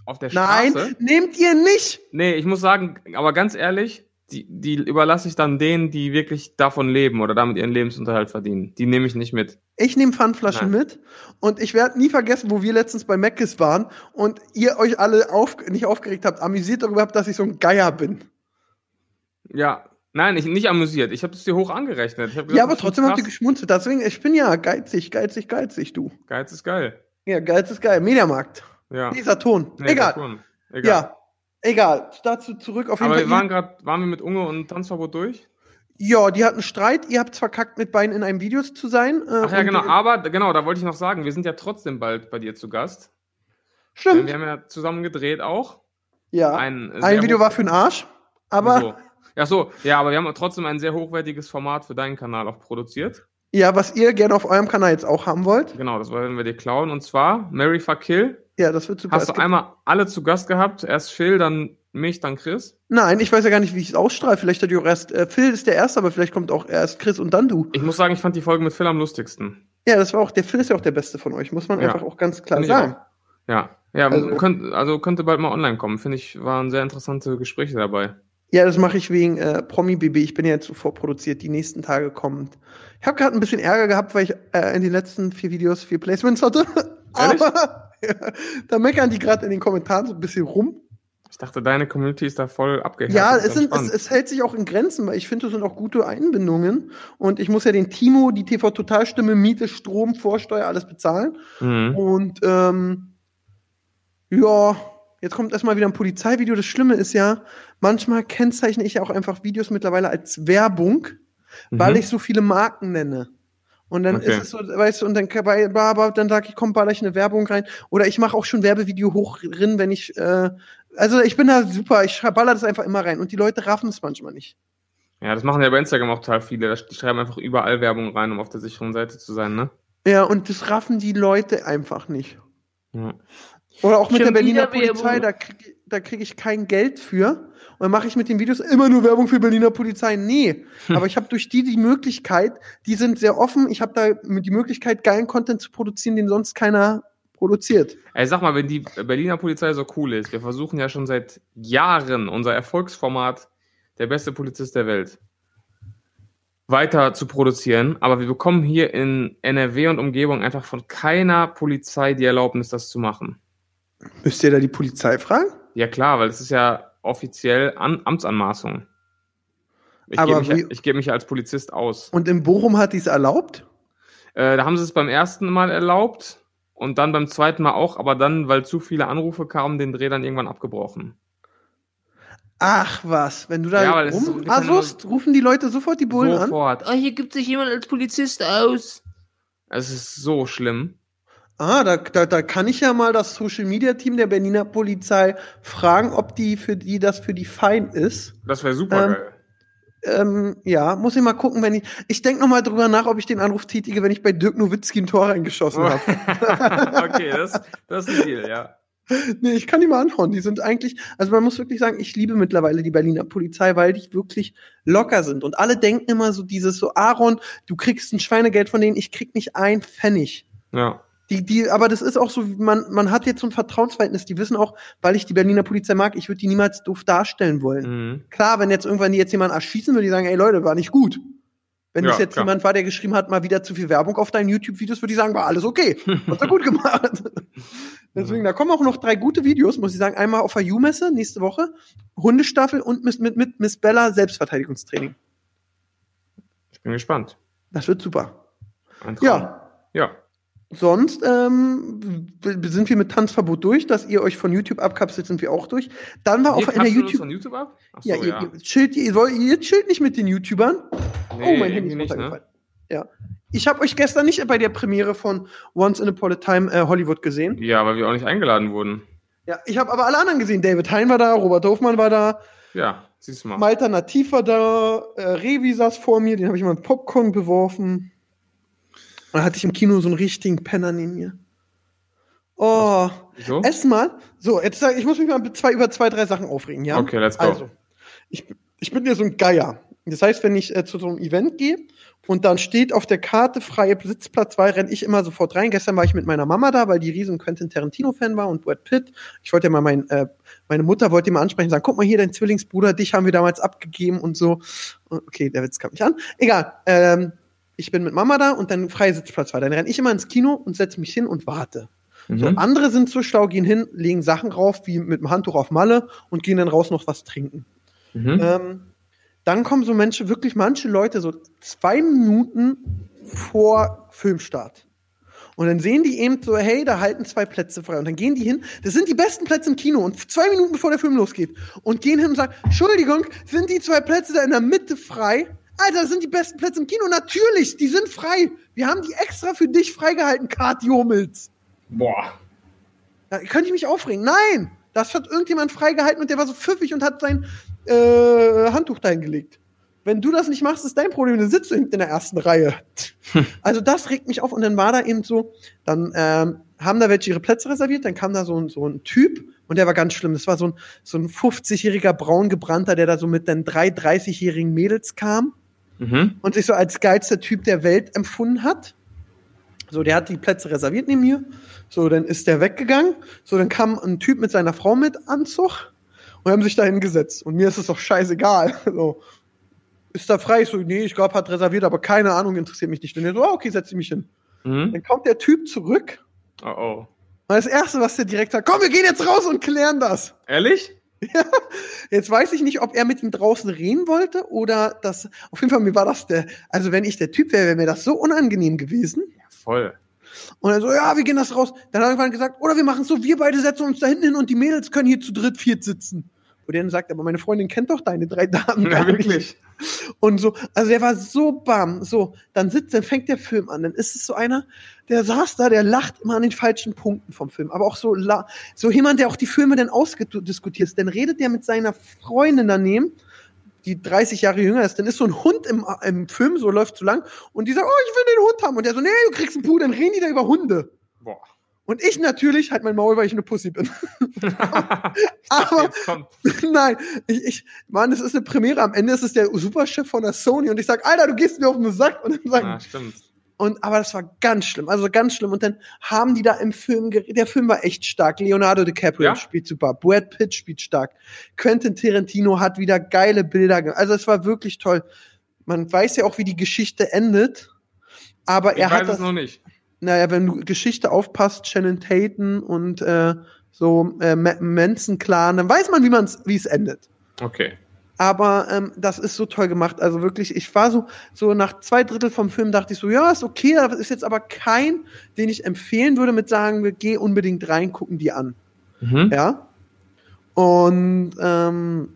auf der Nein, Straße? nehmt ihr nicht. Nee, ich muss sagen, aber ganz ehrlich, die, die überlasse ich dann denen, die wirklich davon leben oder damit ihren Lebensunterhalt verdienen. Die nehme ich nicht mit. Ich nehme Pfandflaschen Nein. mit und ich werde nie vergessen, wo wir letztens bei Meckes waren und ihr euch alle auf, nicht aufgeregt habt, amüsiert darüber habt, dass ich so ein Geier bin. Ja, nein, ich nicht amüsiert. Ich habe das dir hoch angerechnet. Gesagt, ja, aber trotzdem habt ihr geschmunzelt. Deswegen, ich bin ja geizig, geizig, geizig, du. Geiz ist geil. Ja, Geiz ist geil. Mediamarkt. Ja. Nee, Saturn. Nee, Egal. Egal. Ja. Egal. Dazu zurück auf jeden Aber Fall. wir waren gerade, waren wir mit Unge und Tanzverbot durch? ja, die hatten Streit. Ihr habt verkackt, mit beiden in einem Video zu sein. äh, Ach ja, genau. Aber genau, da wollte ich noch sagen, wir sind ja trotzdem bald bei dir zu Gast. Stimmt. Wir haben ja zusammen gedreht auch. ja. Ein, Ein, Video war für den Arsch. Aber so. Ja, so. Ja, aber wir haben trotzdem ein sehr hochwertiges Format für deinen Kanal auch produziert. ja, was ihr gerne auf eurem Kanal jetzt auch haben wollt. Genau, das wollen wir dir klauen. Und zwar Mary Fuck Kill. Ja, das wird super. Hast du einmal alle zu Gast gehabt? Erst Phil, dann mich, dann Chris? Nein, ich weiß ja gar nicht, wie ich es ausstrahle. Vielleicht hat ja auch erst, äh, Phil ist der Erste, aber vielleicht kommt auch erst Chris und dann du. Ich muss sagen, ich fand die Folge mit Phil am lustigsten. Ja, das war auch, der Phil ist ja auch der Beste von euch, muss man Ja. einfach auch ganz klar Finde ich sagen. Ja. Ja, Also- könnt, also könnte bald mal online kommen. Finde ich, waren sehr interessante Gespräche dabei. Ja, das mache ich wegen äh, Promi BB. Ich bin ja jetzt so vorproduziert, die nächsten Tage kommt. Ich habe gerade ein bisschen Ärger gehabt, weil ich äh, in den letzten vier Videos vier Placements hatte. Ehrlich? Aber ja, da meckern die gerade in den Kommentaren so ein bisschen rum. Ich dachte, deine Community ist da voll abgehärtet. Ja, es, sind, es, es hält sich auch in Grenzen, weil ich finde, das sind auch gute Einbindungen. Und ich muss ja den Timo, die TV-Totalstimme, Miete, Strom, Vorsteuer, alles bezahlen. Mhm. Und ähm, ja, jetzt kommt erstmal wieder ein Polizeivideo. Das Schlimme ist ja, manchmal kennzeichne ich ja auch einfach Videos mittlerweile als Werbung, weil Mhm. ich so viele Marken nenne. Und dann Okay. ist es so, weißt du, und dann, dann sage ich, komm, baller ich eine Werbung rein. Oder ich mache auch schon Werbevideo hoch drin, wenn ich, äh, also ich bin da super, ich baller das einfach immer rein. Und die Leute raffen es manchmal nicht. Ja, das machen ja bei Instagram auch total viele. Da- Die schreiben einfach überall Werbung rein, um auf der sicheren Seite zu sein, ne? Ja, und das raffen die Leute einfach nicht. Ja. Oder auch mit Schon der Berliner. Polizei, da kriege da krieg ich kein Geld für. Und dann mache ich mit den Videos immer nur Werbung für Berliner Polizei. Nee, aber ich habe durch die die Möglichkeit, die sind sehr offen, ich habe da die Möglichkeit, geilen Content zu produzieren, den sonst keiner produziert. Ey, sag mal, wenn die Berliner Polizei so cool ist, wir versuchen ja schon seit Jahren unser Erfolgsformat, der beste Polizist der Welt, weiter zu produzieren, aber wir bekommen hier in NRW und Umgebung einfach von keiner Polizei die Erlaubnis, das zu machen. Müsst ihr da die Polizei fragen? Ja klar, weil es ist ja offiziell An Amtsanmaßung. Ich gebe mich, gebe mich als Polizist aus. Und in Bochum hat die es erlaubt? Äh, da haben sie es beim ersten Mal erlaubt und dann beim zweiten Mal auch, aber dann, weil zu viele Anrufe kamen, den Dreh dann irgendwann abgebrochen. Ach was, wenn du da Ja, rum Asust, rufen die Leute sofort die Bullen an? Sofort. Oh, hier gibt sich jemand als Polizist aus. Es ist so schlimm. Ah, da, da, da kann ich ja mal das Social Media Team der Berliner Polizei fragen, ob die für die das für die fein ist. Das wäre super Ähm, geil. Ähm, ja, muss ich mal gucken, wenn ich. Ich denke noch mal drüber nach, ob ich den Anruf tätige, wenn ich bei Dirk Nowitzki ein Tor reingeschossen habe. okay, das, das ist ein Deal, ja. nee, ich kann die mal anhauen. Die sind eigentlich, also man muss wirklich sagen, ich liebe mittlerweile die Berliner Polizei, weil die wirklich locker sind. Und alle denken immer so dieses so, Aaron, du kriegst ein Schweinegeld von denen, ich krieg nicht ein Pfennig. Ja. Die, die, aber das ist auch so, man, man hat jetzt so ein Vertrauensverhältnis. Die wissen auch, weil ich die Berliner Polizei mag, ich würde die niemals doof darstellen wollen. Mhm. Klar, wenn jetzt irgendwann die jetzt jemanden erschießen, würde die sagen, ey Leute, war nicht gut. Wenn Ja, das jetzt klar. jemand war, der geschrieben hat, mal wieder zu viel Werbung auf deinen YouTube-Videos, würde ich sagen, war alles okay. Hast du gut gemacht. Deswegen, da kommen auch noch drei gute Videos, muss ich sagen. Einmal auf der U-Messe nächste Woche, Hundestaffel und mit, mit, mit Miss Bella Selbstverteidigungstraining. Ich bin gespannt. Das wird super. Ja, Ja. Sonst ähm, sind wir mit Tanzverbot durch, dass ihr euch von YouTube abkapselt, sind wir auch durch. Dann war Ihr einer kapselt uns YouTube. von YouTube ab? Achso, Ja, ja. ihr, ihr, chillt, ihr, wollt- ihr chillt nicht mit den YouTubern. Nee, oh, mein Handy ist nicht, ne? runtergefallen. Ja. Ich habe euch gestern nicht bei der Premiere von Once in a Time äh, Hollywood gesehen. Ja, weil wir auch nicht eingeladen wurden. Ja, ich habe aber alle anderen gesehen. David Hein war da, Robert Hofmann war da, Ja, siehst du mal. Malta Nativ war da, äh, Revi saß vor mir, den habe ich mal mit Popcorn beworfen. Und dann hatte ich im Kino so einen richtigen Penner neben mir. Oh, Wieso? erstmal, so, jetzt sag, ich muss mich mal zwei, über zwei, drei Sachen aufregen, ja? Okay, let's go. Also, ich, ich bin ja so ein Geier. Das heißt, wenn ich äh, zu so einem Event gehe und dann steht auf der Karte freie Sitzplatz 2, renne ich immer sofort rein. Gestern war ich mit meiner Mama da, weil die riesen Quentin Tarantino-Fan war und Brad Pitt. Ich wollte ja mal mein, äh, meine Mutter wollte mal ansprechen, sagen, guck mal hier, dein Zwillingsbruder, dich haben wir damals abgegeben und so. Okay, der Witz kam nicht an. Egal. Ähm, ich bin mit Mama da und dann freie Sitzplatz 2. Dann renne ich immer ins Kino und setze mich hin und warte. So, Mhm. andere sind so schlau, gehen hin, legen Sachen rauf, wie mit dem Handtuch auf Malle und gehen dann raus noch was trinken. Mhm. Ähm, dann kommen so Menschen, wirklich manche Leute, so zwei Minuten vor Filmstart. Und dann sehen die eben so, hey, da halten zwei Plätze frei. Und dann gehen die hin, das sind die besten Plätze im Kino. Und zwei Minuten bevor der Film losgeht. Und gehen hin und sagen, Entschuldigung, sind die zwei Plätze da in der Mitte frei? Alter, das sind die besten Plätze im Kino. Natürlich, die sind frei. Wir haben die extra für dich freigehalten, Kati Hummels. Boah. Da könnte ich mich aufregen. Nein! Das hat irgendjemand freigehalten und der war so pfiffig und hat sein äh, Handtuch dahin gelegt. wenn du das nicht machst, ist dein Problem, dann sitzt du hinten in der ersten Reihe. Also das regt mich auf und dann war da eben so, dann ähm, haben da welche ihre Plätze reserviert, dann kam da so ein, so ein Typ und der war ganz schlimm. Das war so ein, so ein 50-jähriger braungebrannter, der da so mit den drei 30-jährigen Mädels kam Mhm. und sich so als geilster Typ der Welt empfunden hat. So, der hat die Plätze reserviert neben mir. So, dann ist der weggegangen. So, dann kam ein Typ mit seiner Frau mit Anzug und haben sich da hingesetzt. Und mir ist es doch scheißegal. So, ist da frei? Ich so, nee, ich glaube, hat reserviert, aber keine Ahnung, interessiert mich nicht. Und der so, ah, okay, setz ich mich hin. Mhm. Dann kommt der Typ zurück. Oh, oh. Und das Erste, was der direkt sagt, komm, wir gehen jetzt raus und klären das. Ehrlich? Jetzt weiß ich nicht, ob er mit ihm draußen reden wollte oder das. Auf jeden Fall, mir war das der. Also, wenn ich der Typ wäre, wäre mir das so unangenehm gewesen. Ja, voll. Und er so, ja, wir gehen das raus. Dann hat er irgendwann gesagt, oder wir machen es so, wir beide setzen uns da hinten hin und die Mädels können hier zu dritt, viert sitzen. Wo der dann sagt, aber meine Freundin kennt doch deine drei Damen Ja, wirklich. Und so, also der war so bam, so, dann sitzt, dann fängt der Film an, dann ist es so einer, der saß da, der lacht immer an den falschen Punkten vom Film, aber auch so, la so jemand, der auch die Filme dann ausdiskutiert, dann redet der mit seiner Freundin daneben, die 30 Jahre jünger ist, dann ist so ein Hund im, im Film, so läuft so lang, und die sagt, oh, ich will den Hund haben, und der so, nee, du kriegst einen Puh, dann reden die da über Hunde. Boah. Und ich natürlich halt mein Maul, weil ich eine Pussy bin. Aber kommt. Nein, ich, ich, Mann, das ist eine Premiere. Am Ende ist es der Superchef von der Sony und ich sag, Alter, du gehst mir auf den Sack. Und dann sagen, Ah, stimmt. und, aber das war ganz schlimm, also ganz schlimm. Und dann haben die da im Film, der Film war echt stark. Leonardo DiCaprio Ja? spielt super. Brad Pitt spielt stark. Quentin Tarantino hat wieder geile Bilder. Also es war wirklich toll. Man weiß ja auch, wie die Geschichte endet. Aber Ich er hat das, es noch nicht. Naja, wenn du Geschichte aufpasst, Shannon Tatum und äh, so äh, Ma- Manson Clan, dann weiß man, wie man's, wie es endet. Okay. Aber ähm, das ist so toll gemacht. Also wirklich, ich war so, so nach zwei Drittel vom Film dachte ich so, ja, ist okay, das ist jetzt aber kein, den ich empfehlen würde mit sagen, wir geh unbedingt rein, gucken die an. Mhm. Ja. Und ähm,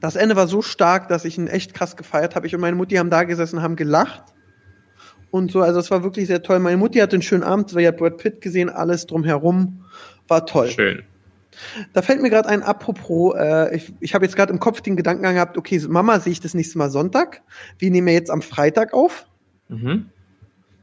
das Ende war so stark, dass ich ihn echt krass gefeiert habe. Ich und meine Mutti haben da gesessen, haben gelacht. Und so, also es war wirklich sehr toll. Meine Mutti hatte einen schönen Abend, sie hat Brad Pitt gesehen, alles drumherum. War toll. Schön. Da fällt mir gerade ein, apropos, äh, ich, ich habe jetzt gerade im Kopf den Gedanken gehabt, okay, Mama sehe ich das nächste Mal Sonntag. Wir nehmen ja jetzt am Freitag auf. Mhm.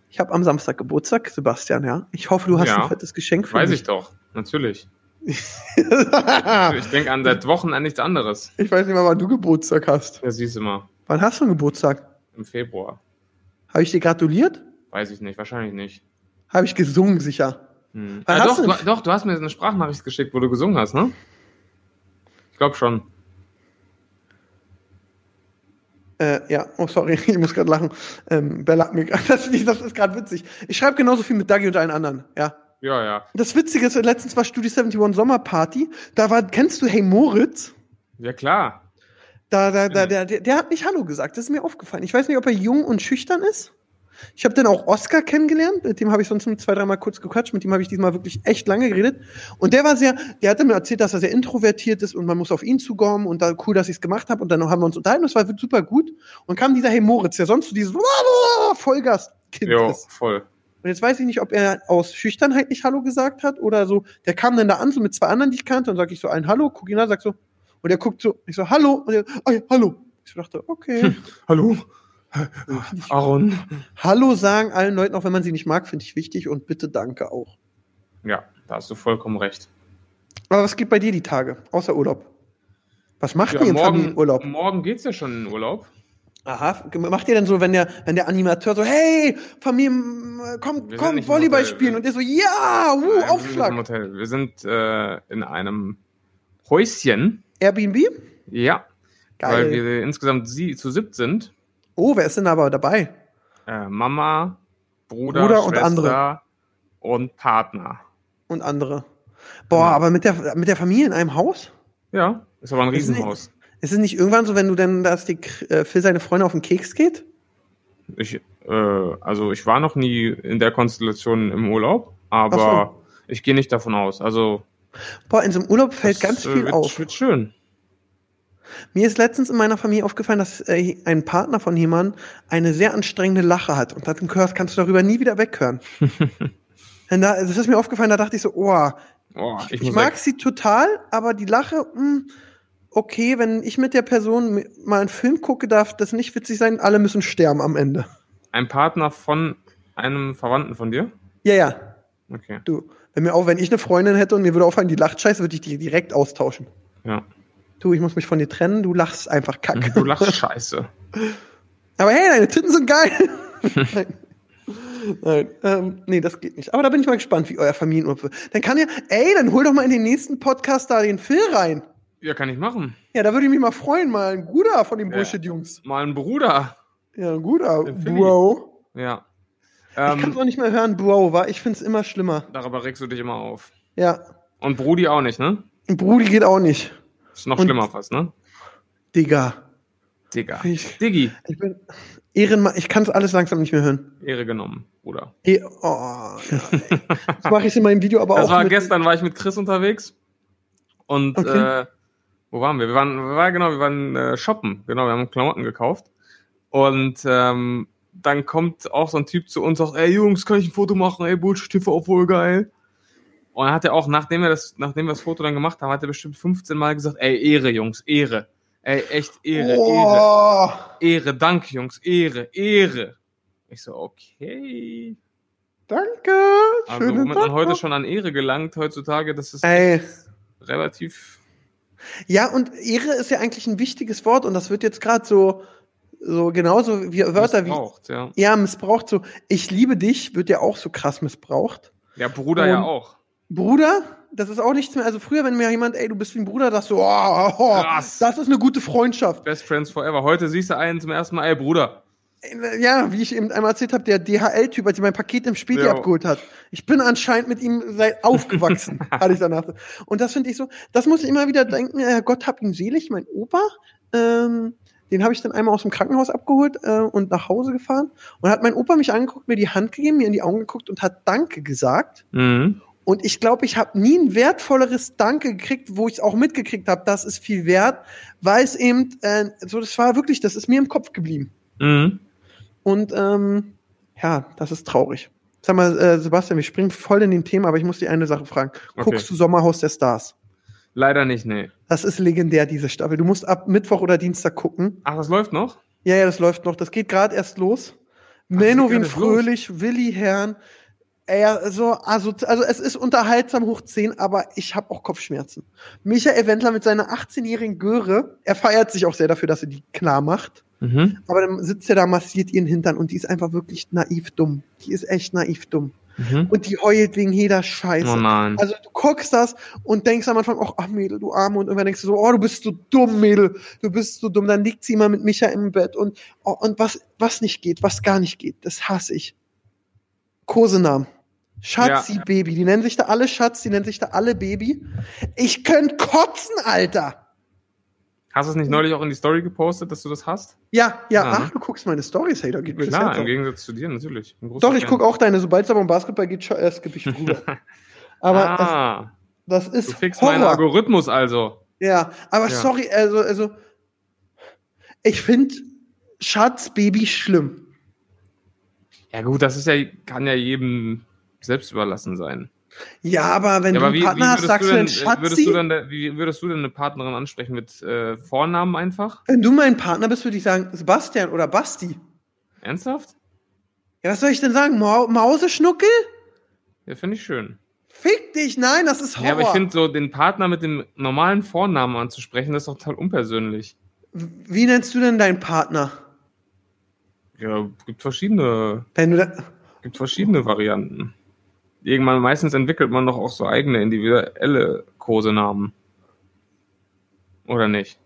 Ich habe am Samstag Geburtstag, Sebastian, ja. Ich hoffe, du hast Ja. ein fettes Geschenk für Weiß mich. ich doch. Natürlich. ich. Ich denke an seit Wochen an nichts anderes. ich weiß nicht mal, wann du Geburtstag hast. Ja, siehst du mal. Wann hast du einen Geburtstag? Im Februar. Habe ich dir gratuliert? Weiß ich nicht. Wahrscheinlich nicht. Habe ich gesungen, sicher. Hm. Hast doch, du doch, du hast mir eine Sprachnachricht geschickt, wo du gesungen hast, ne? Ich glaube schon. Äh, ja, oh sorry, ich muss gerade lachen. Ähm, Bella hat mir das, das ist gerade witzig. Ich schreibe genauso viel mit Dagi und allen anderen, ja. Ja, ja. Das Witzige ist, letztens war Studio 71 Sommerparty. Da war, kennst du Hey Moritz? Ja, klar. Da, da, da, Ja. der, der, hat nicht Hallo gesagt. Das ist mir aufgefallen. Ich weiß nicht, ob er jung und schüchtern ist. Ich habe dann auch Oscar kennengelernt. Mit dem habe ich sonst nur zwei, dreimal kurz gequatscht. Mit dem habe ich diesmal wirklich echt lange geredet. Und der war sehr, der hatte mir erzählt, dass er sehr introvertiert ist und man muss auf ihn zukommen und da cool, dass ich es gemacht habe. Und dann haben wir uns unterhalten. Das war super gut. Und kam dieser Hey Moritz, der sonst so dieses Vollgas-Kind Jo, ist. voll. Und jetzt weiß ich nicht, ob er aus Schüchternheit nicht Hallo gesagt hat oder so. Der kam dann da an, so mit zwei anderen, die ich kannte, und sag ich so ein Hallo, guck ihn an, sag so, und er guckt so, ich so, Hallo, und er, ah, ja, Hallo. Ich so dachte, okay. Hallo? Aaron? Hallo sagen allen Leuten, auch wenn man sie nicht mag, finde ich wichtig und bitte danke auch. Ja, da hast du vollkommen recht. Aber was geht bei dir die Tage, außer Urlaub? Was macht Ja, ihr im morgen, Familienurlaub? morgen geht's ja schon in Urlaub. Aha, macht ihr denn so, wenn der, wenn der Animateur so, hey, Familie, komm, Wir komm, Volleyball spielen und ihr so, ja, uh, Nein, wir sind nicht im Aufschlag. Hotel. Wir sind äh, in einem Häuschen. Airbnb? Ja, Geil. weil wir insgesamt sie zu siebt sind. oh, wer ist denn aber dabei? Äh, Mama, Bruder, Bruder und Schwester andere. und Partner. und andere. Boah, Genau. aber mit der, mit der Familie in einem Haus? Ja, ist aber ein Riesenhaus. Ist es nicht irgendwann so, wenn du denn, dass die äh, Phil seine Freunde auf den Keks geht? Ich, äh, also ich war noch nie in der Konstellation im Urlaub, aber ich gehe nicht davon aus. Also Boah, in so einem Urlaub fällt das, ganz äh, viel wird, auf. Wird schön. Mir ist letztens in meiner Familie aufgefallen, dass äh, ein Partner von jemandem eine sehr anstrengende Lache hat. Und dann hörst, kannst du darüber nie wieder weghören. Da, das ist mir aufgefallen, da dachte ich so, oh, Oh, ich, ich, mag weg. sie total, aber die Lache, mh, okay, wenn ich mit der Person mal einen Film gucke, darf das nicht witzig sein, alle müssen sterben am Ende. Ein Partner von einem Verwandten von dir? Ja, ja. Okay. Du, wenn mir auch, wenn ich eine Freundin hätte und mir würde auffallen, die lacht scheiße, würde ich die direkt austauschen. Ja. Du, ich muss mich von dir trennen, du lachst einfach kacke. Du lachst scheiße. Aber hey, deine Titten sind geil. Nein. Nein, ähm, nee, das geht nicht. Aber da bin ich mal gespannt, wie euer Familienurlaub wird. Dann kann ja, ey, dann hol doch mal in den nächsten Podcast da den Phil rein. Ja, kann ich machen. Ja, da würde ich mich mal freuen, mal ein guter von den Ja. Bullshit-Jungs. Mal ein Bruder. Ja, ein Philly. Bro. Ja. Ich kann es Ähm, auch nicht mehr hören, Bro, wa? Ich find's immer schlimmer. darüber regst du dich immer auf. Ja. Und Brudi auch nicht, ne? Brudi geht auch nicht. Ist noch Und- schlimmer fast, ne? Digga. Digga. Ich, Diggi. ich bin Ehrenmann, ich kann es alles langsam nicht mehr hören. Ehre genommen, Bruder. Eh, oh, das mache ich in meinem Video aber Das auch. war gestern, war ich mit Chris unterwegs. Und Okay. äh, wo waren wir? Wir waren, wir waren genau, wir waren äh, shoppen. Genau, wir haben Klamotten gekauft. Und ähm, dann kommt auch so ein Typ zu uns, sagt, ey Jungs, kann ich ein Foto machen? Ey, Bullshit TV, voll geil. Und dann hat er auch, nachdem wir das, nachdem wir das Foto dann gemacht haben, hat er bestimmt 15 Mal gesagt, ey, Ehre, Jungs, Ehre. Ey, echt Ehre, Ehre. Oh, Ehre, danke, Jungs, Ehre, Ehre. Ich so, okay. danke. Also, womit man Tag heute schon an Ehre gelangt heutzutage, das ist relativ. Ja, und Ehre ist ja eigentlich ein wichtiges Wort und das wird jetzt gerade so, so genauso wie Wörter wie. missbraucht, ja. Ja, missbraucht so. Ich liebe dich wird ja auch so krass missbraucht. Ja, Bruder ja Und- auch. Bruder, das ist auch nichts mehr. Also früher, wenn mir jemand, ey, du bist wie ein Bruder, das so, oh, oh, Krass. das ist eine gute Freundschaft. Best Friends Forever. Heute siehst du einen zum ersten Mal, ey Bruder. Ja, wie ich eben einmal erzählt habe, der DHL-Typ, als er mein Paket im Späti Ja. abgeholt hat. Ich bin anscheinend mit ihm seit aufgewachsen, hatte ich danach. Und das finde ich so, das muss ich immer wieder denken, äh, Gott hab ihn selig, mein Opa, ähm, den habe ich dann einmal aus dem Krankenhaus abgeholt äh, und nach Hause gefahren. Und hat mein Opa mich angeguckt, mir die Hand gegeben, mir in die Augen geguckt und hat Danke gesagt. Mhm. Und ich glaube, ich habe nie ein wertvolleres Danke gekriegt, wo ich es auch mitgekriegt habe, das ist viel wert, weil es eben, äh, so das war wirklich, das ist mir im Kopf geblieben. Mhm. Und ähm, ja, das ist traurig. Sag mal, äh, Sebastian, wir springen voll in den Thema, aber ich muss dir eine Sache fragen. Okay. Guckst du Sommerhaus der Stars? Leider nicht, nee. Das ist legendär, diese Staffel. Du musst ab Mittwoch oder Dienstag gucken. Ach, das läuft noch? Ja, ja, das läuft noch. Das geht gerade erst los. geht Menowin gerade los. Fröhlich, Willi Herrn. Er, so, also, also es ist unterhaltsam hoch 10, aber ich habe auch Kopfschmerzen. Michael Wendler mit seiner 18-jährigen Göre, er feiert sich auch sehr dafür, dass er die klar macht. Mhm. Aber dann sitzt er da, massiert ihren Hintern und die ist einfach wirklich naiv dumm. Die ist echt naiv dumm. Mhm. Und die heult wegen jeder Scheiße. Oh nein. Also du guckst das und denkst am Anfang, ach, ach Mädel, du Arme. Und irgendwann denkst du so, oh, du bist so dumm, Mädel. Du bist so dumm. Dann liegt sie immer mit Micha im Bett und, oh, und was, was nicht geht, was gar nicht geht, das hasse ich. Kosenamen. Schatzi Ja. Baby. Die nennen sich da alle Schatz, die nennen sich da alle Baby. Ich könnte kotzen, Alter. Hast du es nicht neulich auch in die Story gepostet, dass du das hast? Ja, ja, Ja. ach, du guckst meine Stories, hey, da geht mir das Klar, Herz im. Gegensatz zu dir, natürlich. Doch, ich gucke auch deine. Sobald es aber um Basketball geht, äh, skippe ich rüber. Aber ah, das, das du ist fixst meinen. Algorithmus also. Ja, aber Ja. sorry, also, also ich finde Schatz Baby schlimm. Ja gut, das ist ja, kann ja jedem selbst überlassen sein. Ja, aber wenn Ja, du aber einen wie, wie, Partner hast, würdest sagst du denn, äh, würdest Schatzi? du dann, wie würdest du denn eine Partnerin ansprechen mit äh, Vornamen einfach? wenn du mein Partner bist, würde ich sagen Sebastian oder Basti. Ernsthaft? Ja, was soll ich denn sagen? Mau Mauseschnuckel? Ja, finde ich schön. Fick dich, nein, das ist Horror. Ja, aber ich finde so, den Partner mit dem normalen Vornamen anzusprechen, das ist doch total unpersönlich. Wie nennst du denn deinen Partner? Ja, gibt verschiedene, Wenn du da, gibt verschiedene Varianten. Irgendwann, meistens entwickelt man doch auch so eigene individuelle Kosenamen. Oder nicht?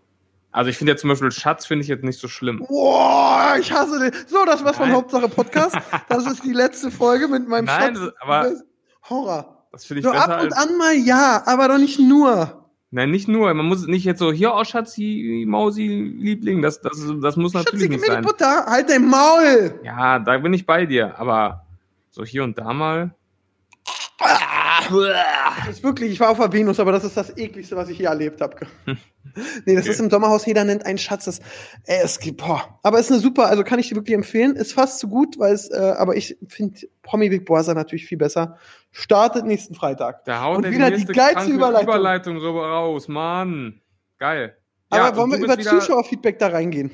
Also ich finde ja zum Beispiel Schatz finde ich jetzt nicht so schlimm. Boah, ich hasse den. So, das war's von Nein. Hauptsache Podcast. Das ist die letzte Folge mit meinem Nein, Schatz. aber- Horror. Das finde ich So besser ab und an mal ja, aber doch nicht nur. Nein, nicht nur. Man muss nicht jetzt so, hier, oh Schatzi, Mausi, Liebling, das, das, das muss natürlich Schatzi, gib nicht mir die sein. Butter. Halt dein Maul. Ja, da bin ich bei dir, aber so hier und da mal. Das ist wirklich, ich war auf der Venus, aber das ist das ekligste, was ich je erlebt habe. nee, das Okay. ist im Sommerhaus, jeder nennt einen Schatz. Das, ey, es gibt, boah. Aber ist eine super, also kann ich dir wirklich empfehlen. Ist fast so gut, weil es, äh, aber ich finde Promi Big Brother natürlich viel besser. Startet nächsten Freitag. Da haut Und er wieder die geilste Überleitung. Überleitung rüber raus, Mann. Geil. Aber Ja, wollen und wir über Zuschauerfeedback da reingehen?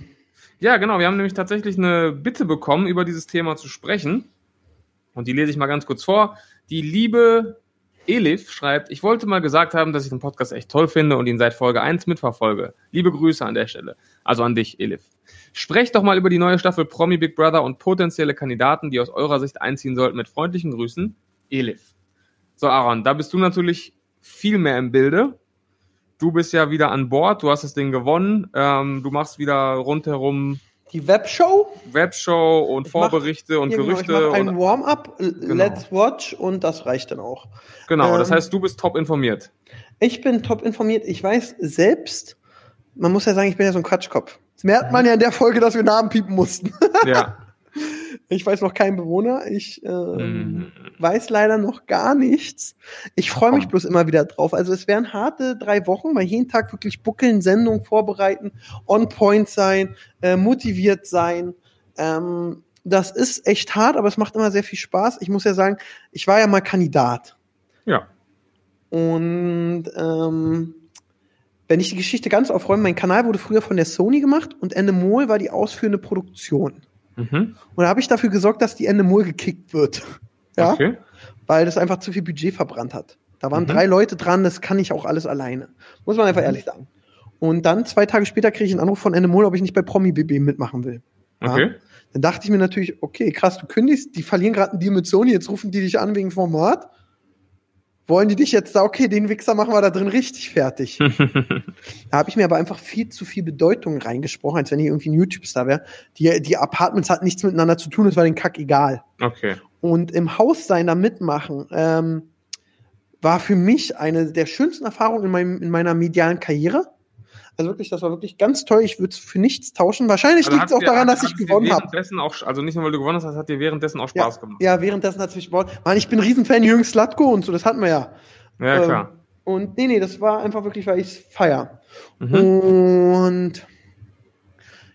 Ja, genau. Wir haben nämlich tatsächlich eine Bitte bekommen, über dieses Thema zu sprechen. Und die lese ich mal ganz kurz vor. Die liebe Elif schreibt, ich wollte mal gesagt haben, dass ich den Podcast echt toll finde und ihn seit Folge 1 mitverfolge. Liebe Grüße an der Stelle. Also an dich, Elif. Sprecht doch mal über die neue Staffel Promi Big Brother und potenzielle Kandidaten, die aus eurer Sicht einziehen sollten. Mit freundlichen Grüßen, Elif. So, Aaron, da bist du natürlich viel mehr im Bilde. Du bist ja wieder an Bord, du hast das Ding gewonnen. Ähm, du machst wieder rundherum Die Webshow? Webshow und Ich mach- Vorberichte und Ja, genau, Gerüchte. Ich ein Warm-up, l- Let's Watch und das reicht dann auch. genau, das ähm, heißt, du bist top informiert. Ich bin top informiert. Ich weiß selbst, man muss ja sagen, ich bin ja so ein Quatschkopf. Das merkt man ja in der Folge, dass wir Namen piepen mussten. Ja. Ich weiß noch keinen Bewohner. Ich ähm, Mhm. weiß leider noch gar nichts. Ich freue mich bloß immer wieder drauf. Also es wären harte drei Wochen, weil jeden Tag wirklich buckeln, Sendung vorbereiten, on point sein, äh, motiviert sein. Ähm, das ist echt hart, aber es macht immer sehr viel Spaß. Ich muss ja sagen, ich war ja mal Kandidat. Ja. Und ähm, wenn ich die Geschichte ganz aufräume, mein Kanal wurde früher von der Sony gemacht und Endemol war die ausführende Produktion. Mhm. Und da habe ich dafür gesorgt, dass die Endemol gekickt wird. Ja, Okay. weil das einfach zu viel Budget verbrannt hat. Da waren Mhm. drei Leute dran, das kann ich auch alles alleine. Muss man einfach Mhm. ehrlich sagen. Und dann, zwei Tage später, kriege ich einen Anruf von Endemol, ob ich nicht bei Promi BB mitmachen will. Ja. Okay. Dann dachte ich mir natürlich, okay, krass, du kündigst, die verlieren gerade einen Deal mit Sony, jetzt rufen die dich an wegen Format. Wollen die dich jetzt da, okay, den Wichser machen wir da drin richtig fertig. Da habe ich mir aber einfach viel zu viel Bedeutung reingesprochen, als wenn ich irgendwie ein YouTube-Star wäre. Die, die Apartments hatten nichts miteinander zu tun, es war den Kack egal. okay. Und im Haus sein, da mitmachen, ähm, war für mich eine der schönsten Erfahrungen in, meinem, in meiner medialen Karriere. Also wirklich, das war wirklich ganz toll. Ich würde es für nichts tauschen. Wahrscheinlich Also liegt es auch dir- daran, dass ich gewonnen habe. also nicht nur, weil du gewonnen hast, das hat dir währenddessen auch Ja, Spaß gemacht. ja, währenddessen hat es mich gebaut. Mann, ich bin ein Riesenfan Jürgen Slatko und so, das hatten wir ja. Ja, Ähm, klar. Und nee, nee, das war einfach wirklich, weil ich es feier. Mhm. Und